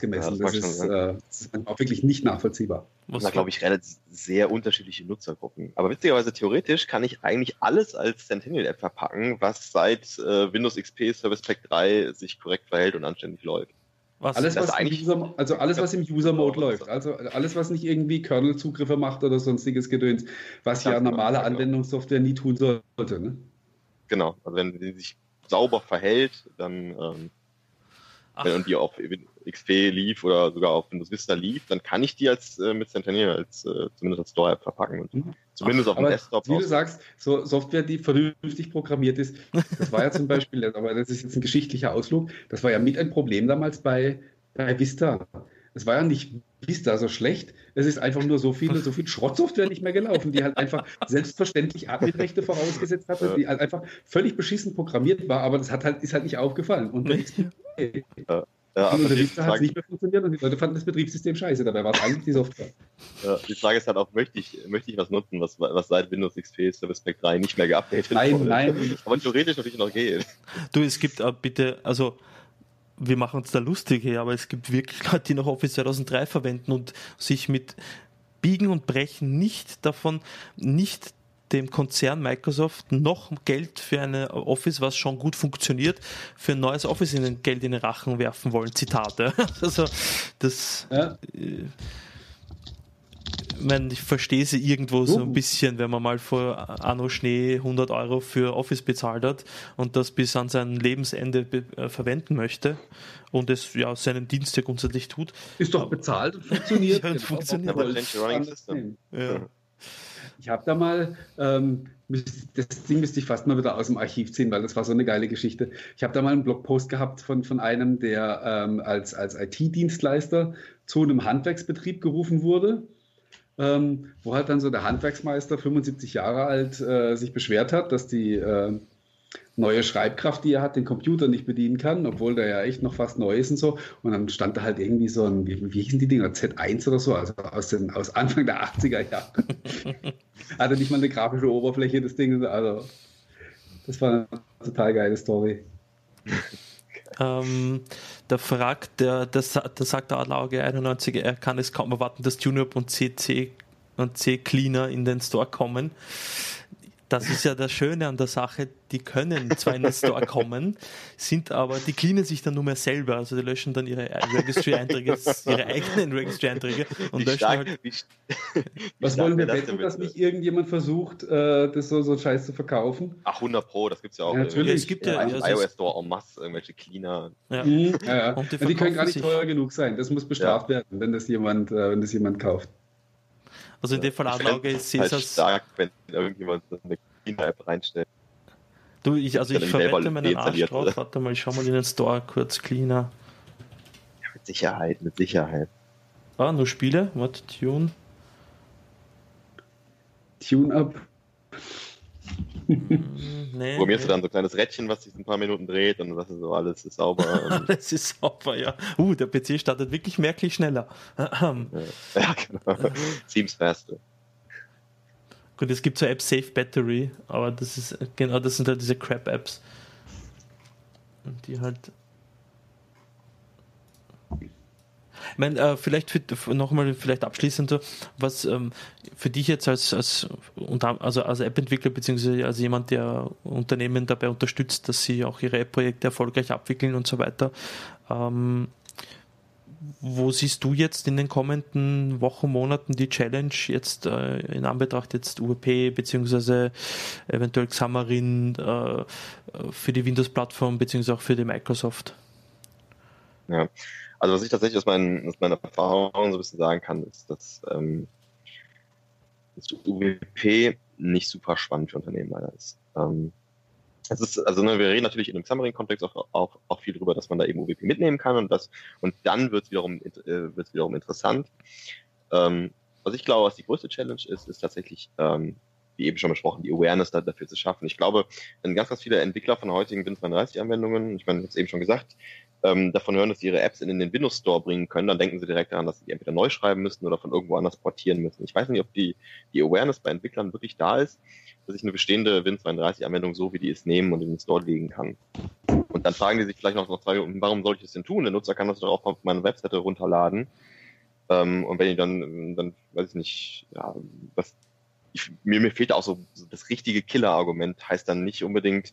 Speaker 3: gemessen. Ja, das, das, ist, äh, das, ist, auch wirklich nicht nachvollziehbar.
Speaker 2: Was da glaube ich relativ sehr unterschiedliche Nutzergruppen. Aber witzigerweise theoretisch kann ich eigentlich alles als Centennial-App verpacken, was seit äh, Windows XP Service Pack 3 sich korrekt verhält und anständig läuft.
Speaker 3: Was alles, was eigentlich User, also alles, was im User-Mode läuft. Also alles, was nicht irgendwie Kernel-Zugriffe macht oder sonstiges Gedöns, was ja genau, normale Anwendungssoftware nie tun sollte. Ne?
Speaker 2: Genau, also wenn sie sich sauber verhält, dann ähm, wenn die auf XP lief oder sogar auf Windows Vista lief, dann kann ich die als äh, mit Centennial als äh, zumindest als Store-App verpacken und mhm. zumindest Ach, auf dem Desktop.
Speaker 3: Wie du sagst, so Software, die vernünftig programmiert ist, das war ja zum [LAUGHS] Beispiel, aber das ist jetzt ein geschichtlicher Ausflug, das war ja mit ein Problem damals bei, bei Vista. Es war ja nicht Vista so schlecht, es ist einfach nur so viel, so viel Schrottsoftware nicht mehr gelaufen, die halt einfach selbstverständlich Adminrechte vorausgesetzt hatte, die halt einfach völlig beschissen programmiert war, aber das hat halt, ist halt nicht aufgefallen. Und ja. Ja, die Frage, hat nicht mehr funktioniert und die Leute fanden das Betriebssystem scheiße, dabei war es eigentlich die Software.
Speaker 2: Ja, die Frage ist halt auch, möchte ich, möchte ich was nutzen, was, was seit Windows XP Service Pack 3 nicht mehr geupdatet
Speaker 3: Nein, wurde. nein.
Speaker 2: Aber theoretisch natürlich noch geht.
Speaker 1: Du, es gibt auch bitte, also wir machen uns da lustig aber es gibt wirklich Leute, die noch Office 2003 verwenden und sich mit Biegen und Brechen nicht davon, nicht dem Konzern Microsoft noch Geld für eine Office, was schon gut funktioniert, für ein neues Office in den Geld in den Rachen werfen wollen. Zitate. [LAUGHS] Also das ja. äh, ich, meine, ich verstehe sie irgendwo so ein bisschen, wenn man mal vor Anno Schnee 100 Euro für Office bezahlt hat und das bis an sein Lebensende äh, verwenden möchte und es ja seinen Dienst ja grundsätzlich tut.
Speaker 3: Ist doch bezahlt und funktioniert. [LAUGHS] ja,
Speaker 1: und funktioniert.
Speaker 3: Ja. Ich habe da mal, ähm, das Ding müsste ich fast mal wieder aus dem Archiv ziehen, weil das war so eine geile Geschichte. Ich habe da mal einen Blogpost gehabt von, von einem, der ähm, als, als IT-Dienstleister zu einem Handwerksbetrieb gerufen wurde. Ähm, wo halt dann so der Handwerksmeister, 75 Jahre alt, äh, sich beschwert hat, dass die äh, neue Schreibkraft, die er hat, den Computer nicht bedienen kann, obwohl der ja echt noch fast neu ist und so. Und dann stand da halt irgendwie so ein, wie, wie hießen die Dinger, Z1 oder so, also aus, den, aus Anfang der 80er Jahre. [LAUGHS] Hatte nicht mal eine grafische Oberfläche, das Ding. Also, das war eine total geile Story.
Speaker 1: Ähm, da fragt der, das, das sagt der Adlauge 91, er kann es kaum erwarten, dass Junior und CC und C-Cleaner in den Store kommen Das ist ja das Schöne an der Sache, die können zwar in den Store kommen, sind aber, die cleanen sich dann nur mehr selber, also die löschen dann ihre Registry-Einträge, ihre eigenen Registry-Einträge und löschen stark, halt. Wie,
Speaker 3: Was wollen wir wetten, dass nicht irgendjemand versucht, äh, das so, so Scheiß zu verkaufen?
Speaker 2: Ach, 100 Pro, das gibt es ja auch.
Speaker 1: Ja, natürlich. Ja, es gibt ja,
Speaker 2: ja iOS Store en masse, irgendwelche Cleaner.
Speaker 3: Ja. Mhm, ja, ja. Die, die, können gar nicht teuer genug sein, das muss bestraft werden, wenn das jemand, äh, wenn das jemand kauft.
Speaker 1: Also in der Fallanlage ist es halt
Speaker 2: stark, wenn irgendjemand eine China-App reinstellt.
Speaker 1: Du, ich, also ich verwette meinen Arsch drauf. Warte mal, ich schau mal in den Store kurz cleaner.
Speaker 2: Ja, mit Sicherheit, mit Sicherheit.
Speaker 1: Ah, nur Spiele? What? Tune?
Speaker 3: Tune-Up. [LAUGHS]
Speaker 2: nee, Programmierst nee. du dann so ein kleines Rädchen, was sich ein paar Minuten dreht und was ist so, alles ist sauber. [LAUGHS]
Speaker 1: alles ist sauber, ja. Uh, der PC startet wirklich merklich schneller. [LAUGHS]
Speaker 2: ja, genau. Seems faster.
Speaker 1: Gut, es gibt so Apps Safe Battery, aber das ist genau, das sind halt diese Crap-Apps. Die halt Ich meine, äh, vielleicht nochmal vielleicht abschließend, was ähm, für dich jetzt als, als, also als App-Entwickler beziehungsweise als jemand, der Unternehmen dabei unterstützt, dass sie auch ihre App-Projekte erfolgreich abwickeln und so weiter, ähm, wo siehst du jetzt in den kommenden Wochen, Monaten die Challenge jetzt äh, in Anbetracht jetzt UWP beziehungsweise eventuell Xamarin äh, für die Windows-Plattform beziehungsweise auch für die Microsoft?
Speaker 2: Ja, also was ich tatsächlich aus, meinen, aus meiner Erfahrung so ein bisschen sagen kann, ist, dass ähm, das UWP nicht super spannend für Unternehmen leider ist. Ähm, es ist, also ne, wir reden natürlich in einem Xamarin-Kontext auch, auch, auch viel darüber, dass man da eben UWP mitnehmen kann und das und dann wird es wiederum, äh, wiederum interessant. Ähm, was ich glaube, was die größte Challenge ist, ist tatsächlich, ähm, wie eben schon besprochen, die Awareness da, dafür zu schaffen. Ich glaube, wenn ganz, ganz viele Entwickler von heutigen Win32-Anwendungen, ich meine, ich habe es eben schon gesagt, ähm, davon hören, dass sie ihre Apps in, in den Windows Store bringen können, dann denken sie direkt daran, dass sie die entweder neu schreiben müssen oder von irgendwo anders portieren müssen. Ich weiß nicht, ob die, die Awareness bei Entwicklern wirklich da ist, dass ich eine bestehende Win32-Anwendung so wie die ist nehmen und in den Store legen kann. Und dann fragen die sich vielleicht noch, noch zwei, warum soll ich das denn tun? Der Nutzer kann das doch auch auf meine Webseite runterladen. Ähm, und wenn ich dann, dann weiß ich nicht, ja, was, ich, mir, mir fehlt auch so, so das richtige Killer-Argument, heißt dann nicht unbedingt,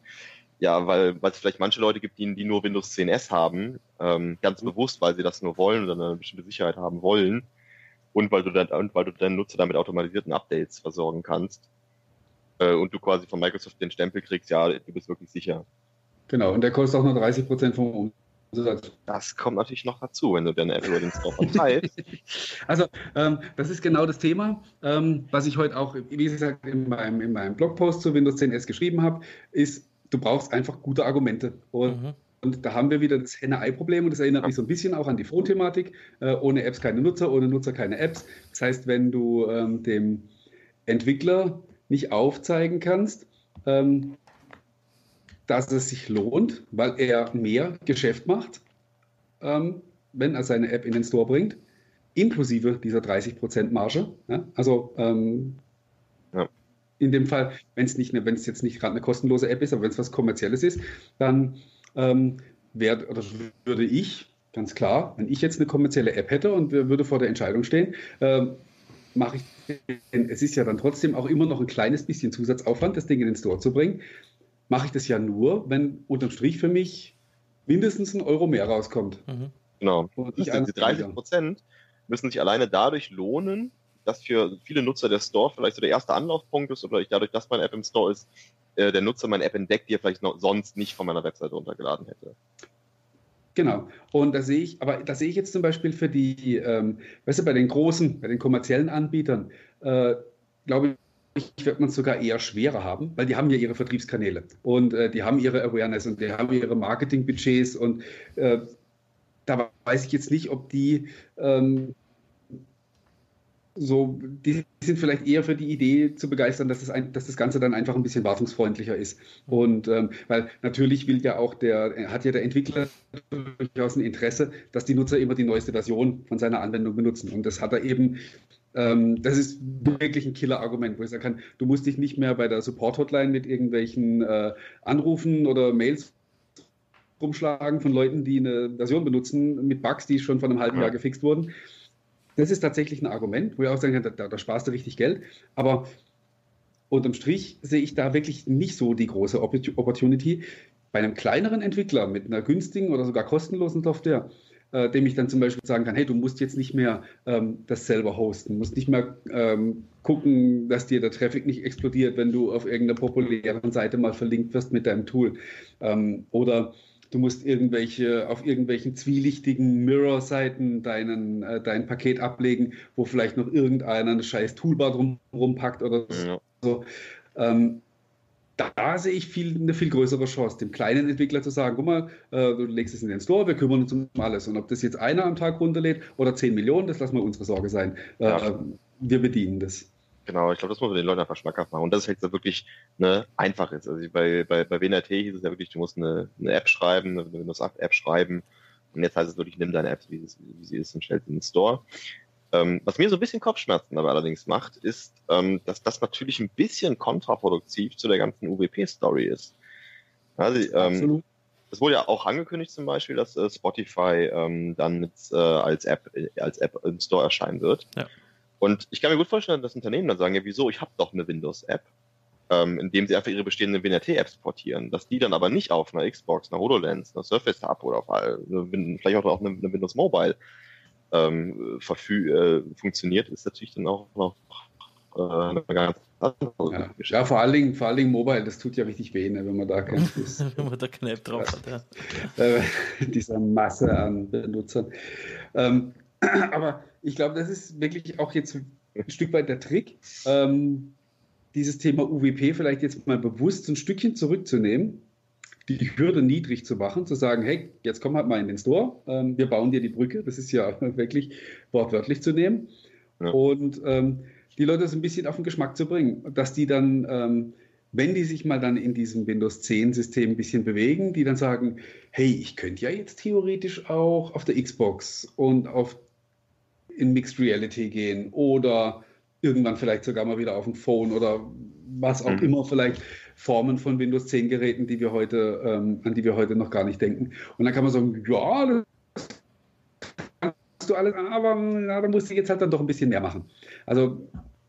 Speaker 2: ja, weil weil es vielleicht manche Leute gibt, die, die nur Windows 10S haben, ähm, ganz mhm. bewusst, weil sie das nur wollen oder eine bestimmte Sicherheit haben wollen und weil du dann und weil du deinen Nutzer damit automatisierten Updates versorgen kannst äh, und du quasi von Microsoft den Stempel kriegst, ja, du bist wirklich sicher.
Speaker 3: Genau, und der kostet auch nur 30 Prozent vom Umsatz.
Speaker 2: Das kommt natürlich noch dazu, wenn du deine Apple den Store verteilst. [LAUGHS]
Speaker 3: also, ähm, das ist genau das Thema, ähm, was ich heute auch, wie gesagt, in meinem, in meinem Blogpost zu Windows 10S geschrieben habe, ist, du brauchst einfach gute Argumente. Und, mhm. und da haben wir wieder das Henne-Ei-Problem und das erinnert mich so ein bisschen auch an die Phone-Thematik. Äh, ohne Apps keine Nutzer, ohne Nutzer keine Apps. Das heißt, wenn du ähm, dem Entwickler nicht aufzeigen kannst, ähm, dass es sich lohnt, weil er mehr Geschäft macht, ähm, wenn er seine App in den Store bringt, inklusive dieser 30% Marge. Ja? Also ähm, ja in dem Fall, wenn es nicht, wenn es jetzt nicht gerade eine kostenlose App ist, aber wenn es was kommerzielles ist, dann ähm, wär, oder würde ich ganz klar, wenn ich jetzt eine kommerzielle App hätte und würde vor der Entscheidung stehen, ähm, mache ich, es ist ja dann trotzdem auch immer noch ein kleines bisschen Zusatzaufwand, das Ding in den Store zu bringen, mache ich das ja nur, wenn unterm Strich für mich mindestens ein Euro mehr rauskommt.
Speaker 2: Mhm. Genau. Und die 30 Prozent müssen sich alleine dadurch lohnen, dass für viele Nutzer der Store vielleicht so der erste Anlaufpunkt ist oder ich dadurch, dass meine App im Store ist, äh, der Nutzer meine App entdeckt, die er vielleicht noch sonst nicht von meiner Webseite runtergeladen hätte.
Speaker 3: Genau. Und da sehe ich, aber da sehe ich jetzt zum Beispiel für die, ähm, weißt du, bei den großen, bei den kommerziellen Anbietern, äh, glaube ich, wird man es sogar eher schwerer haben, weil die haben ja ihre Vertriebskanäle und äh, die haben ihre Awareness und die haben ihre Marketingbudgets und äh, da weiß ich jetzt nicht, ob die ähm, so, die sind vielleicht eher für die Idee zu begeistern, dass das, ein, dass das Ganze dann einfach ein bisschen wartungsfreundlicher ist. Und ähm, weil natürlich will ja auch der, hat ja der Entwickler durchaus ein Interesse, dass die Nutzer immer die neueste Version von seiner Anwendung benutzen. Und das hat er eben, ähm, das ist wirklich ein Killer-Argument, wo ich sagen kann, du musst dich nicht mehr bei der Support-Hotline mit irgendwelchen äh, Anrufen oder Mails rumschlagen von Leuten, die eine Version benutzen mit Bugs, die schon vor einem halben Jahr gefixt wurden das ist tatsächlich ein Argument, wo ich auch sagen kann, da, da sparst du richtig Geld. Aber unterm Strich sehe ich da wirklich nicht so die große Opportunity. Bei einem kleineren Entwickler mit einer günstigen oder sogar kostenlosen Software, äh, dem ich dann zum Beispiel sagen kann, hey, du musst jetzt nicht mehr ähm, das selber hosten, musst nicht mehr ähm, gucken, dass dir der Traffic nicht explodiert, wenn du auf irgendeiner populären Seite mal verlinkt wirst mit deinem Tool. Ähm, oder du musst irgendwelche auf irgendwelchen zwielichtigen Mirror-Seiten deinen, äh, dein Paket ablegen, wo vielleicht noch irgendeiner eine scheiß Toolbar drumherum packt oder ja. so. Ähm, da sehe ich viel, eine viel größere Chance, dem kleinen Entwickler zu sagen, guck mal, äh, du legst es in den Store, wir kümmern uns um alles. Und ob das jetzt einer am Tag runterlädt oder 10 Millionen, das lassen wir unsere Sorge sein. Äh, ja. Wir bedienen das.
Speaker 2: Genau, ich glaube, das muss man den Leuten einfach schmackhaft machen. Und das ist jetzt wirklich ne, einfach ist. Also bei, bei, bei WNRT hieß es ja wirklich, du musst eine, eine App schreiben, eine Windows-8-App schreiben. Und jetzt heißt es wirklich, nimm deine App, wie, wie sie ist, und stell sie in den Store. Ähm, was mir so ein bisschen Kopfschmerzen aber allerdings macht, ist, ähm, dass das natürlich ein bisschen kontraproduktiv zu der ganzen UWP-Story ist. Also, ähm, es wurde ja auch angekündigt zum Beispiel, dass äh, Spotify ähm, dann mit, äh, als App äh, als App im Store erscheinen wird. Ja. Und ich kann mir gut vorstellen, dass Unternehmen dann sagen, ja wieso, ich habe doch eine Windows-App, ähm, indem sie einfach ihre bestehenden WNRT-Apps portieren, dass die dann aber nicht auf einer Xbox, einer HoloLens, einer Surface Tab oder auf eine, vielleicht auch auf eine, eine Windows Mobile ähm, äh, funktioniert, ist natürlich dann auch noch
Speaker 3: äh, eine ganz andere ja. ja, vor allen Dingen, vor allen Dingen Mobile, das tut ja richtig weh, ne, wenn man da kein [LAUGHS]
Speaker 1: Wenn man da Knäpp drauf hat,
Speaker 3: ja. Äh, [LAUGHS] dieser Masse an Benutzern. Ähm, [CLEARS THROAT] aber ich glaube, das ist wirklich auch jetzt ein Stück weit der Trick, ähm, dieses Thema UWP vielleicht jetzt mal bewusst ein Stückchen zurückzunehmen die Hürde niedrig zu machen, zu sagen, hey, jetzt komm halt mal in den Store, ähm, wir bauen dir die Brücke, das ist ja [LAUGHS] wirklich wortwörtlich zu nehmen. Ja. Und ähm, die Leute so ein bisschen auf den Geschmack zu bringen, dass die dann, ähm, wenn die sich mal dann in diesem Windows 10 System ein bisschen bewegen, die dann sagen, hey, ich könnte ja jetzt theoretisch auch auf der Xbox und auf in Mixed Reality gehen oder irgendwann vielleicht sogar mal wieder auf dem Phone oder was auch mhm. immer vielleicht Formen von Windows 10 Geräten, die wir heute, ähm, an die wir heute noch gar nicht denken. Und dann kann man sagen, ja, das kannst du alles, aber na, dann musst du jetzt halt dann doch ein bisschen mehr machen. Also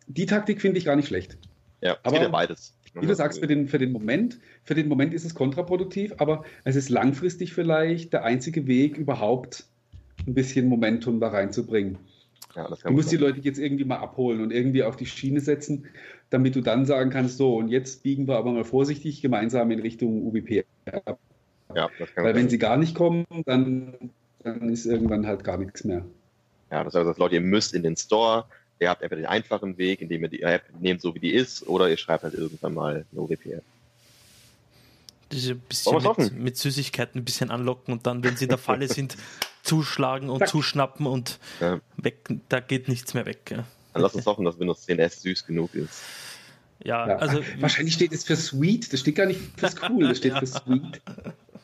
Speaker 3: die Taktik finde ich gar nicht schlecht.
Speaker 2: Ja, aber ja beides.
Speaker 3: Wie du sagst, für den, für den Moment, für den Moment ist es kontraproduktiv, aber es ist langfristig vielleicht der einzige Weg, überhaupt ein bisschen Momentum da reinzubringen. Ja, du musst die Leute jetzt irgendwie mal abholen und irgendwie auf die Schiene setzen, damit du dann sagen kannst, so, und jetzt biegen wir aber mal vorsichtig gemeinsam in Richtung UBP ab. Ja, Weil wenn sie gar nicht kommen, dann, dann ist irgendwann halt gar nichts mehr.
Speaker 2: Ja, das heißt, Leute, ihr müsst in den Store, ihr habt einfach den einfachen Weg, indem ihr die App nehmt, so wie die ist, oder ihr schreibt halt irgendwann mal eine UWP-App.
Speaker 1: Diese bisschen mit, mit, Süßigkeiten ein bisschen anlocken und dann, wenn sie in der Falle [LAUGHS] sind, zuschlagen und Zack. zuschnappen und ja. weg, da geht nichts mehr weg. Ja.
Speaker 2: Dann lass uns hoffen, dass Windows 10 S süß genug ist.
Speaker 3: Ja, ja, also. [LAUGHS] Wahrscheinlich steht es für Sweet, das steht gar nicht für Cool, das steht [LAUGHS] für Sweet.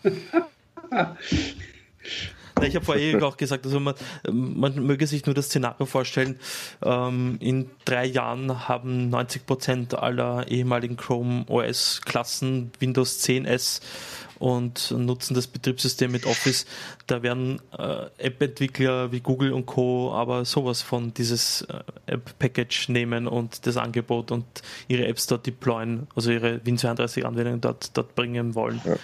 Speaker 3: [LAUGHS]
Speaker 1: Ich habe vorher auch gesagt, also man, man möge sich nur das Szenario vorstellen, ähm, in drei Jahren haben 90 Prozent aller ehemaligen Chrome OS-Klassen Windows 10 S und nutzen das Betriebssystem mit Office. Da werden äh, App-Entwickler wie Google und Co. aber sowas von dieses äh, App-Package nehmen und das Angebot und ihre Apps dort deployen, also ihre Win32-Anwendungen dort, dort bringen wollen. Ja.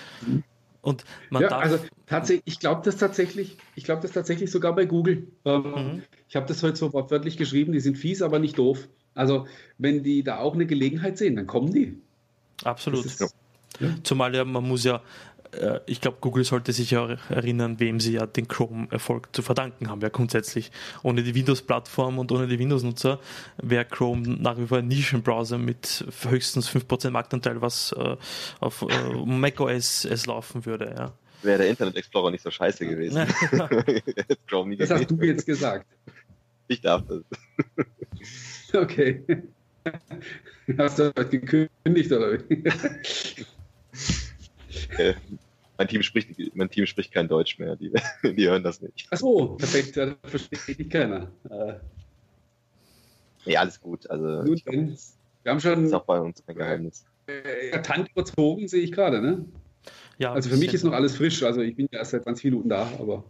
Speaker 3: Und man ja, darf also tatsächlich, ich glaube das tatsächlich, ich glaube das tatsächlich sogar bei Google. Ähm, mhm. Ich habe das heute so wortwörtlich geschrieben, die sind fies, aber nicht doof. Also wenn die da auch eine Gelegenheit sehen, dann kommen die.
Speaker 1: Absolut. Ist, ja. Zumal ja, man muss ja, ich glaube, Google sollte sich ja erinnern, wem sie ja den Chrome-Erfolg zu verdanken haben. Ja, grundsätzlich. Ohne die Windows-Plattform und ohne die Windows-Nutzer wäre Chrome nach wie vor ein Nischenbrowser mit höchstens 5% Marktanteil, was äh, auf äh, macOS es laufen würde. Ja.
Speaker 2: Wäre der Internet Explorer nicht so scheiße gewesen. [LAUGHS]
Speaker 3: das hast du jetzt gesagt.
Speaker 2: Ich darf das. [LAUGHS]
Speaker 3: Okay. Hast du das gekündigt oder wie? [LAUGHS]
Speaker 2: äh, mein, Team spricht, mein Team spricht kein Deutsch mehr, die, [LAUGHS] die hören das nicht.
Speaker 3: Ach so, perfekt, das versteht dich keiner. Äh,
Speaker 2: ja, alles gut. Also,
Speaker 3: gut, glaub, wir haben schon.
Speaker 2: ist auch bei uns ein Geheimnis.
Speaker 3: Äh, Tant überzogen sehe ich gerade, ne? Ja, also für mich ist noch alles frisch. Also ich bin ja erst seit 20 Minuten da, aber.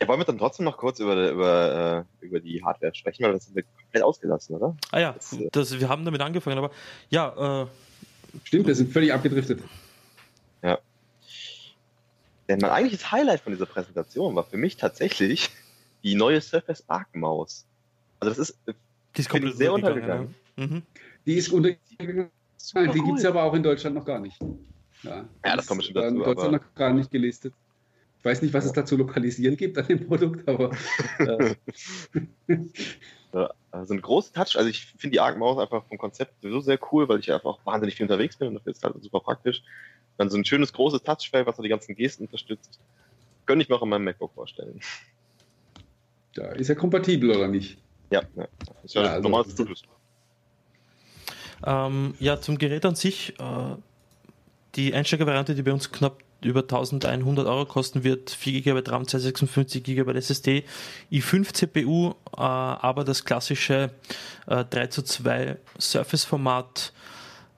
Speaker 2: Ja, wollen wir dann trotzdem noch kurz über, über, äh, über die Hardware sprechen, weil das ist eine komplett ausgelassen, oder?
Speaker 1: Ah ja, das, äh, das, wir haben damit angefangen, aber ja. Äh,
Speaker 3: Stimmt, wir sind völlig abgedriftet.
Speaker 2: Denn mein eigentliches Highlight von dieser Präsentation war für mich tatsächlich [LAUGHS] die neue Surface Arc Maus. Also das ist,
Speaker 1: die ist komplett sehr untergegangen. Ja. Mhm.
Speaker 3: Die ist untergegangen. Nein, die cool. gibt es aber auch in Deutschland noch gar nicht.
Speaker 2: Ja, ja das kommt bestimmt dazu.
Speaker 3: In Deutschland noch gar nicht gelistet. Ich weiß nicht, was ja. es da zu lokalisieren gibt an dem Produkt, aber. [LAUGHS] Äh.
Speaker 2: ja, also ein großer Touch. Also ich finde die Arc Maus einfach vom Konzept sowieso sehr cool, weil ich einfach auch wahnsinnig viel unterwegs bin und dafür ist halt super praktisch. Dann so ein schönes großes Touchfeld, was so die ganzen Gesten unterstützt. Könnte ich mir auch in meinem MacBook vorstellen.
Speaker 3: Da ist er kompatibel oder nicht?
Speaker 2: Ja, ja. Das ist ja, ja also normales
Speaker 1: Zugriff. Ähm, ja, zum Gerät an sich, äh, die Einsteigervariante, die bei uns knapp über 1100 Euro kosten wird, 4 GB RAM, 256 GB SSD, i5 CPU, äh, aber das klassische äh, 3 zu 2 Surface-Format,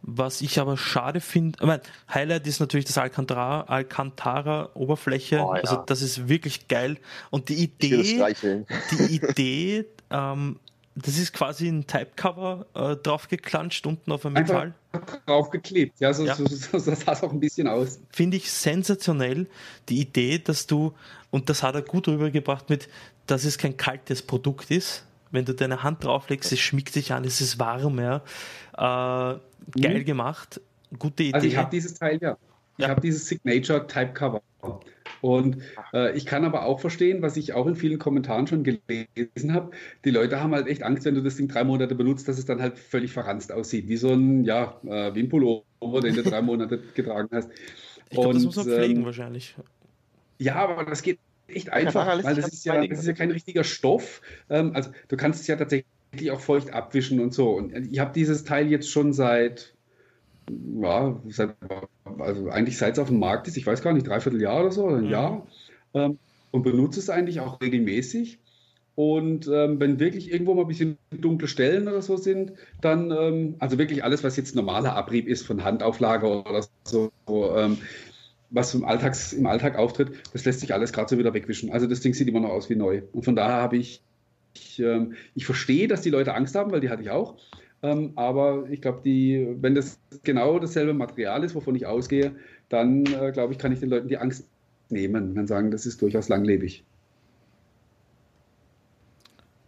Speaker 1: was ich aber schade finde, ich Highlight ist natürlich das Alcantara, Alcantara Oberfläche, oh, ja. also das ist wirklich geil und die Idee, [LAUGHS] die Idee, ähm, das ist quasi ein Typecover äh, draufgeklatscht unten auf ein Metall.
Speaker 3: Draufgeklebt, ja, so, ja. So, so, so sah es auch ein bisschen aus.
Speaker 1: Finde ich sensationell, die Idee, dass du, und das hat er gut rübergebracht mit, dass es kein kaltes Produkt ist. Wenn du deine Hand drauflegst, es schmiegt sich an, es ist warm, ja. Äh, geil mhm. gemacht, gute Idee.
Speaker 3: Also ich habe dieses Teil ja. Ich ja. habe dieses Signature Typecover. Und äh, ich kann aber auch verstehen, was ich auch in vielen Kommentaren schon gelesen habe. Die Leute haben halt echt Angst, wenn du das Ding drei Monate benutzt, dass es dann halt völlig verranzt aussieht. Wie so ein, ja, äh, wie ein Pullover, den du drei Monate getragen hast.
Speaker 1: Ich glaube, das muss man pflegen ähm, wahrscheinlich.
Speaker 3: Ja, aber das geht echt einfach, weil das ist, ja, das ist ja kein richtiger Stoff. Ähm, also du kannst es ja tatsächlich auch feucht abwischen und so. Und ich habe dieses Teil jetzt schon seit ja, seit, also eigentlich seit es auf dem Markt ist, ich weiß gar nicht, dreiviertel Jahr oder so, oder ein mhm. Jahr, ähm, und benutze es eigentlich auch regelmäßig. Und ähm, wenn wirklich irgendwo mal ein bisschen dunkle Stellen oder so sind, dann, ähm, also wirklich alles, was jetzt normaler Abrieb ist von Handauflage oder so, ähm, was im, Alltags, im Alltag auftritt, das lässt sich alles gerade so wieder wegwischen. Also das Ding sieht immer noch aus wie neu. Und von daher habe ich, ich, ähm, ich verstehe, dass die Leute Angst haben, weil die hatte ich auch. Ähm, aber ich glaube, wenn das genau dasselbe Material ist, wovon ich ausgehe, dann äh, glaube ich, kann ich den Leuten die Angst nehmen und sagen, das ist durchaus langlebig.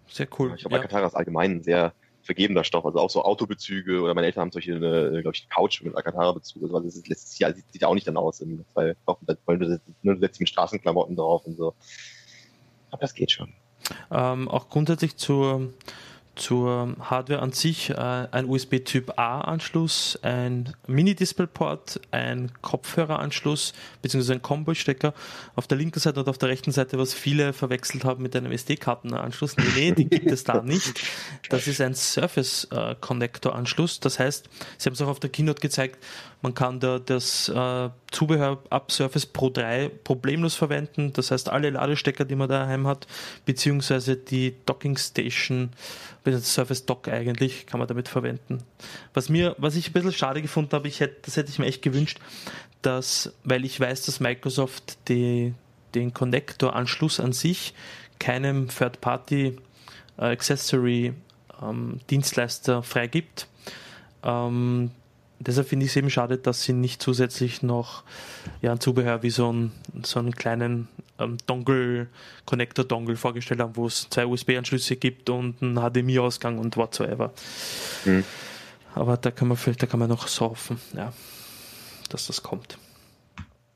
Speaker 1: Sehr cool.
Speaker 2: Ich glaube, ja. Alcantara ist allgemein ein sehr vergebender Stoff. Also auch so Autobezüge oder meine Eltern haben solche, eine, glaube ich, Couch mit Alcantara-Bezug. Also das, ist, das sieht, sieht auch nicht dann aus. Weil du setzt mit Straßenklamotten drauf und so. Aber das geht schon.
Speaker 1: Ähm, auch grundsätzlich zur zur Hardware an sich äh, ein USB-Typ A-Anschluss, ein Mini-Displayport, ein Kopfhöreranschluss bzw. ein Combo-Stecker auf der linken Seite und auf der rechten Seite, was viele verwechselt haben mit einem SD-Kartenanschluss. Nee, nee, die gibt es da [LAUGHS] nicht. Das ist ein Surface-Connector-Anschluss. Das heißt, Sie haben es auch auf der Keynote gezeigt, man kann da das äh, Zubehör ab Surface Pro 3 problemlos verwenden. Das heißt, alle Ladestecker, die man daheim hat, beziehungsweise die Docking Station, das Surface Dock eigentlich, kann man damit verwenden. Was mir, was ich ein bisschen schade gefunden habe, ich hätte, das hätte ich mir echt gewünscht, dass, weil ich weiß, dass Microsoft die, den Connector-Anschluss an sich keinem Third-Party äh, ähm, freigibt. Ähm, deshalb finde ich es eben schade, dass sie nicht zusätzlich noch ja, ein Zubehör wie so, ein, so einen kleinen ähm, Dongle, Connector-Dongle vorgestellt haben, wo es zwei USB-Anschlüsse gibt und einen HDMI-Ausgang und whatsoever. Mhm. Aber da kann man vielleicht, da kann man noch surfen, ja, dass das kommt.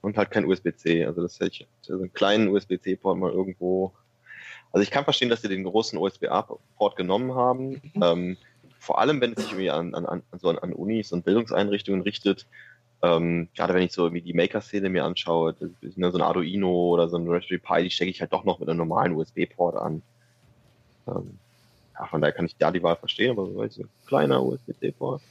Speaker 2: Und halt kein USB-C, also das hätte ich, also einen kleinen USB-C-Port mal irgendwo. Also ich kann verstehen, dass sie den großen USB-A-Port genommen haben. Mhm. Ähm, vor allem, wenn es sich irgendwie an, an, an, so an, Unis und Bildungseinrichtungen richtet, ähm, gerade wenn ich so irgendwie die Maker-Szene mir anschaue, ne, so ein Arduino oder so ein Raspberry Pi, die stecke ich halt doch noch mit einem normalen USB-Port an. Ähm, ja, von daher kann ich da die Wahl verstehen, aber so ein kleiner USB-C-Port.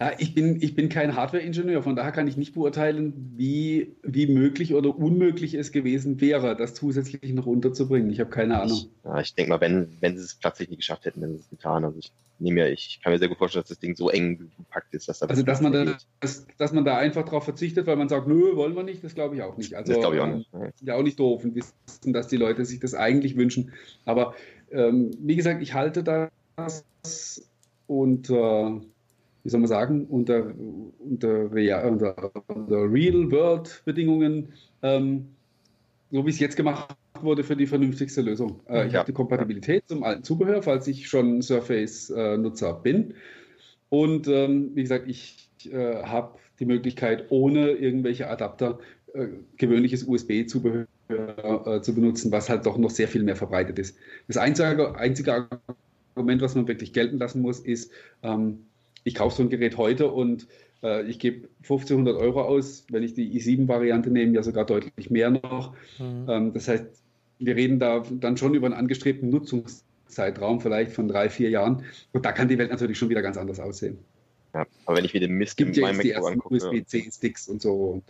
Speaker 3: Ja, ich bin, ich bin kein Hardware-Ingenieur, von daher kann ich nicht beurteilen, wie, wie möglich oder unmöglich es gewesen wäre, das zusätzlich noch unterzubringen. Ich habe keine Ahnung.
Speaker 2: Ich, ja, ich denke mal, wenn, wenn sie es tatsächlich nicht geschafft hätten, dann sie es getan. Also ich nehme ja, ich kann mir sehr gut vorstellen, dass das Ding so eng gepackt ist, dass
Speaker 3: da Also, dass man da, dass, dass man da einfach drauf verzichtet, weil man sagt, nö, wollen wir nicht, das glaube ich auch nicht. Also,
Speaker 2: das glaube ich auch nicht.
Speaker 3: Ja, auch nicht doof und wissen, dass die Leute sich das eigentlich wünschen. Aber ähm, wie gesagt, ich halte das unter, wie soll man sagen, unter, unter, unter, unter Real-World-Bedingungen, ähm, so wie es jetzt gemacht wurde, für die vernünftigste Lösung. Äh, ich ja. habe die Kompatibilität zum alten Zubehör, falls ich schon Surface-Nutzer äh, bin. Und ähm, wie gesagt, ich äh, habe die Möglichkeit, ohne irgendwelche Adapter äh, gewöhnliches USB-Zubehör äh, zu benutzen, was halt doch noch sehr viel mehr verbreitet ist. Das einzige, einzige Argument, was man wirklich gelten lassen muss, ist, ähm, ich kaufe so ein Gerät heute und äh, ich gebe 1500 Euro aus, wenn ich die i7-Variante nehme, ja sogar deutlich mehr noch. Mhm. Ähm, das heißt, wir reden da dann schon über einen angestrebten Nutzungszeitraum, vielleicht von drei, vier Jahren. Und da kann die Welt natürlich schon wieder ganz anders aussehen.
Speaker 2: Ja, aber wenn ich mir den Mist
Speaker 3: gibt in meinem ja MacBook angucke. USB-C-Sticks und so. Und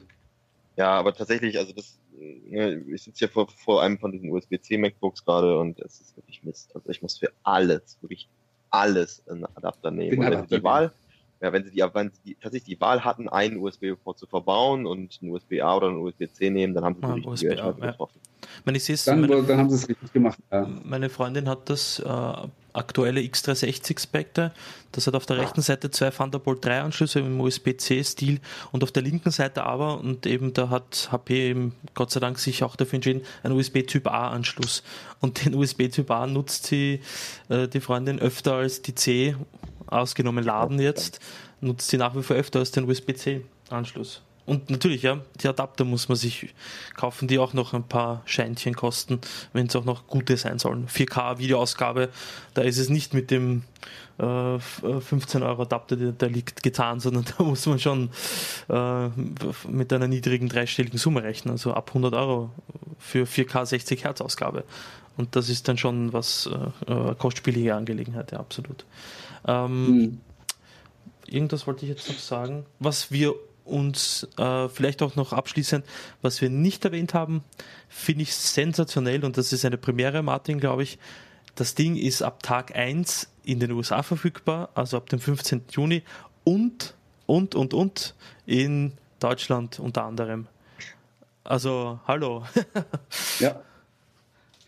Speaker 2: ja, aber tatsächlich, also das, ne, ich sitze hier vor, vor einem von diesen USB-C MacBooks gerade und es ist wirklich Mist. Also ich muss für alles, wirklich alles einen Adapter nehmen. Den Adapter die Wahl, ja, wenn sie die, wenn sie die, tatsächlich die Wahl hatten, einen USB-Port zu verbauen und einen USB-A oder einen USB-C nehmen, dann haben sie ah, die richtige Entscheidung getroffen.
Speaker 1: Wenn ich
Speaker 3: dann, meine, dann haben sie es richtig gemacht.
Speaker 1: Ja. Meine Freundin hat das äh, aktuelle X360 Spectre. Das hat auf der rechten Seite zwei Thunderbolt 3 Anschlüsse im USB-C-Stil und auf der linken Seite aber, und eben da hat HP eben Gott sei Dank sich auch dafür entschieden, einen USB-Typ A Anschluss. Und den USB-Typ A nutzt sie, äh, die Freundin, öfter als die C, ausgenommen Laden jetzt, nutzt sie nach wie vor öfter als den USB-C Anschluss. Und natürlich, ja, die Adapter muss man sich kaufen, die auch noch ein paar Scheinchen kosten, wenn es auch noch gute sein sollen. 4K-Videoausgabe, da ist es nicht mit dem äh, 15 Euro Adapter, der, der, liegt, getan, [LAUGHS] sondern da muss man schon äh, mit einer niedrigen dreistelligen Summe rechnen, also ab 100 Euro für 4K 60 Hertz Ausgabe. Und das ist dann schon was äh, äh kostspielige Angelegenheit, ja, absolut. Ähm, hm. Irgendwas wollte ich jetzt noch sagen. Was wir und äh, vielleicht auch noch abschließend, was wir nicht erwähnt haben, finde ich sensationell und das ist eine Premiere, Martin, glaube ich. Das Ding ist ab Tag 1 in den USA verfügbar, also ab dem 15. Juni und, und, und, und in Deutschland unter anderem. Also, hallo.
Speaker 3: ja.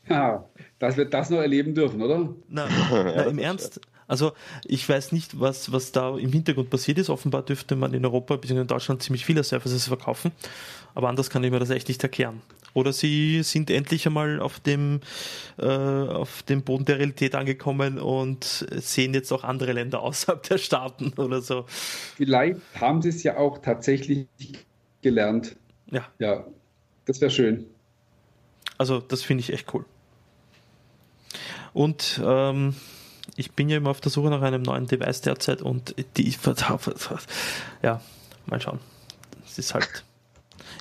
Speaker 3: Ja, dass wir das noch erleben dürfen, oder?
Speaker 1: Na, [LAUGHS] na im Ernst. Also ich weiß nicht, was, was da im Hintergrund passiert ist. Offenbar dürfte man in Europa bzw. in Deutschland ziemlich viele Surfaces verkaufen. Aber anders kann ich mir das echt nicht erklären. Oder sie sind endlich einmal auf dem, äh, auf dem Boden der Realität angekommen und sehen jetzt auch andere Länder [LAUGHS] außerhalb der Staaten oder so.
Speaker 3: Vielleicht haben sie es ja auch tatsächlich gelernt.
Speaker 1: Ja.
Speaker 3: Ja, das wäre schön.
Speaker 1: Also das finde ich echt cool. Und ähm, ich bin ja immer auf der Suche nach einem neuen Device derzeit und die, [LAUGHS] ja, mal schauen. Es ist halt,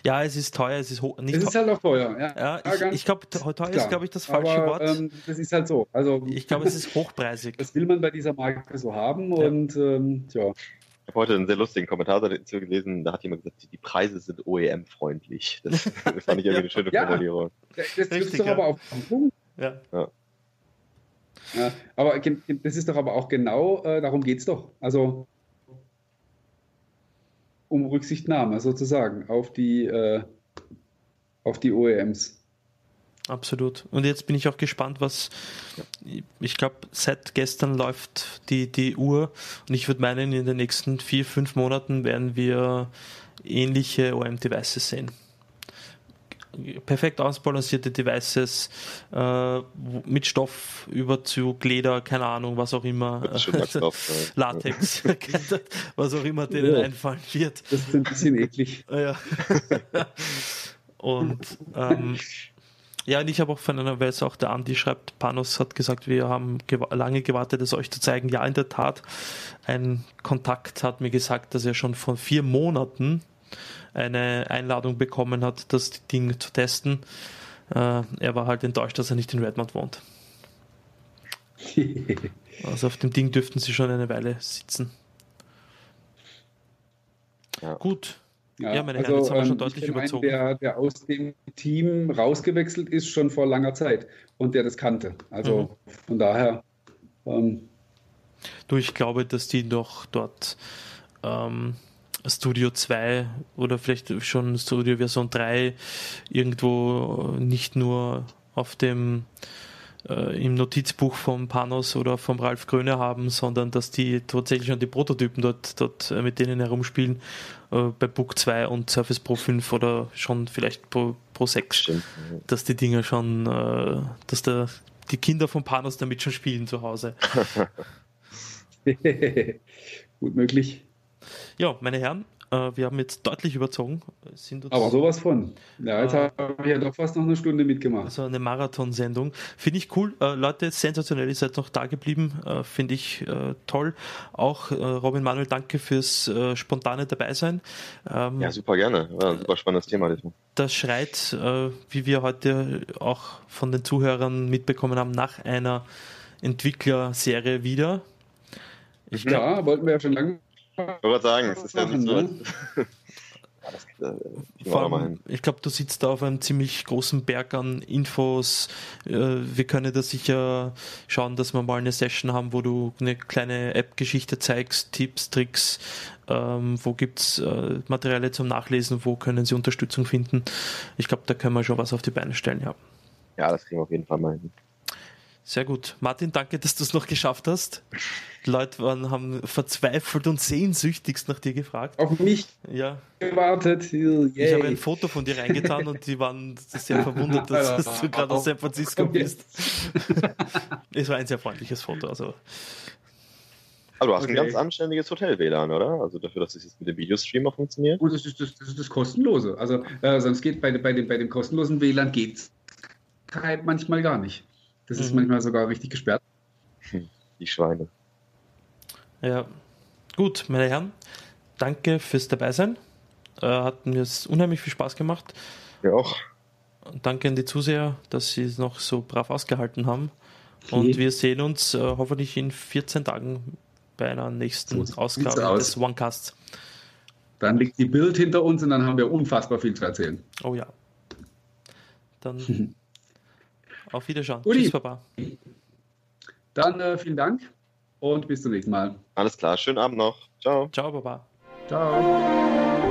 Speaker 1: ja, es ist teuer, es ist hoch,
Speaker 3: nicht Es ist halt auch teuer, ja.
Speaker 1: ja ich, ich glaube, teuer klar. ist, glaube ich, das falsche Aber, Wort. Ähm,
Speaker 3: das ist halt so. Also,
Speaker 1: ich glaube, es ist [LAUGHS] hochpreisig.
Speaker 3: Das will man bei dieser Marke so haben ja. und, ähm, ja.
Speaker 2: Ich habe heute einen sehr lustigen Kommentar dazu gelesen, da hat jemand gesagt, die Preise sind OEM-freundlich. Das [LAUGHS] fand ich irgendwie eine schöne Formulierung.
Speaker 3: Ja, das trifft doch aber auf den Punkt.
Speaker 1: Ja. ja.
Speaker 3: Aber das ist doch aber auch genau, äh, darum geht es doch. Also um Rücksichtnahme sozusagen auf die, äh, auf die OEMs.
Speaker 1: Absolut. Und jetzt bin ich auch gespannt, was ich glaube, seit gestern läuft die, die Uhr und ich würde meinen, in den nächsten vier, fünf Monaten werden wir ähnliche OEM-Devices sehen perfekt ausbalancierte Devices äh, mit Stoffüberzug, Leder, keine Ahnung, was auch immer. [LAUGHS] Latex, [LAUGHS] was auch immer denen ja. einfallen wird.
Speaker 3: Das ist ein bisschen eklig.
Speaker 1: Ja. [LAUGHS] und ähm, ja, und ich habe auch von einer Weise auch der Andi schreibt, Panos hat gesagt, wir haben gew lange gewartet, es euch zu zeigen. Ja, in der Tat, ein Kontakt hat mir gesagt, dass er schon vor vier Monaten eine Einladung bekommen hat, das Ding zu testen. Äh, er war halt enttäuscht, dass er nicht in Redmond wohnt. [LAUGHS] also auf dem Ding dürften sie schon eine Weile sitzen. Ja. Gut.
Speaker 3: Ja, ja meine also, Herren, jetzt haben wir schon ähm, deutlich überzogen. Der, der aus dem Team rausgewechselt ist, schon vor langer Zeit und der das kannte. Also mhm. von daher. Ähm,
Speaker 1: du, ich glaube, dass die noch dort ähm, Studio 2 oder vielleicht schon Studio Version 3 irgendwo nicht nur auf dem äh, im Notizbuch vom Panos oder vom Ralf Gröne haben, sondern dass die tatsächlich schon die Prototypen dort, dort äh, mit denen herumspielen, äh, bei Book 2 und Surface Pro 5 oder schon vielleicht Pro, Pro 6, Stimmt. dass die Dinger schon, äh, dass der, die Kinder vom Panos damit schon spielen zu Hause. [LAUGHS] [LAUGHS]
Speaker 3: Gut möglich.
Speaker 1: Ja, meine Herren, äh, wir haben jetzt deutlich überzogen.
Speaker 3: Aber sowas von. Ja, jetzt äh, habe ich ja doch fast noch eine Stunde mitgemacht.
Speaker 1: Also eine Marathonsendung. Finde ich cool. Äh, Leute, sensationell, ihr seid noch da geblieben. Äh, Finde ich äh, toll. Auch äh, Robin Manuel, danke fürs spontane Dabeisein.
Speaker 2: Ähm, ja, super gerne. Ja, super spannendes Thema.
Speaker 1: Diesmal. Das schreit, wie wir heute auch von den Zuhörern mitbekommen haben, nach einer Entwicklerserie wieder.
Speaker 3: Ich glaub, ja, wollten wir ja schon lange
Speaker 2: ich wollte sagen, es ist ja nicht so.
Speaker 1: Ne? Allem, ich glaube, du sitzt da auf einem ziemlich großen Berg an Infos. Äh, wir können da sicher schauen, dass wir mal eine Session haben, wo du eine kleine App-Geschichte zeigst, Tipps, Tricks, ähm, wo gibt es äh, Materialien zum Nachlesen, wo können sie Unterstützung finden. Ich glaube, da können wir schon was auf die Beine stellen, ja.
Speaker 2: Ja, das kriegen wir auf jeden Fall mal hin.
Speaker 1: Sehr gut. Martin, danke, dass du es noch geschafft hast. Leute waren, haben verzweifelt und sehnsüchtigst nach dir gefragt.
Speaker 3: Auf mich
Speaker 1: ja.
Speaker 3: gewartet.
Speaker 1: Yay. Ich habe ein Foto von dir reingetan und die waren sehr verwundert, dass, dass [LAUGHS] du gerade aus San Francisco bist. [LAUGHS] es war ein sehr freundliches Foto. Also.
Speaker 2: Aber du hast okay. ein ganz anständiges Hotel-WLAN, oder? Also dafür, dass es jetzt mit dem Videostreamer funktioniert?
Speaker 3: Gut, das ist das, das, ist das Kostenlose. Also äh, sonst geht bei, bei, dem, bei dem kostenlosen WLAN geht manchmal gar nicht. Das mhm. ist manchmal sogar richtig gesperrt.
Speaker 2: Hm, die Schweine.
Speaker 1: Ja, gut, meine Herren, danke fürs Dabeisein. Äh, hat mir unheimlich viel Spaß gemacht.
Speaker 2: Ja auch.
Speaker 1: danke an die Zuseher, dass sie es noch so brav ausgehalten haben. Okay. Und wir sehen uns äh, hoffentlich in 14 Tagen bei einer nächsten so, Ausgabe des Onecasts.
Speaker 3: Dann liegt die Bild hinter uns und dann haben wir unfassbar viel zu erzählen.
Speaker 1: Oh ja. Dann [LAUGHS] Auf Wiederschauen. Uli. Tschüss, Papa.
Speaker 3: Dann äh, vielen Dank und bis zum nächsten Mal.
Speaker 2: Alles klar, schönen Abend noch. Ciao.
Speaker 1: Ciao, Papa.
Speaker 3: Ciao.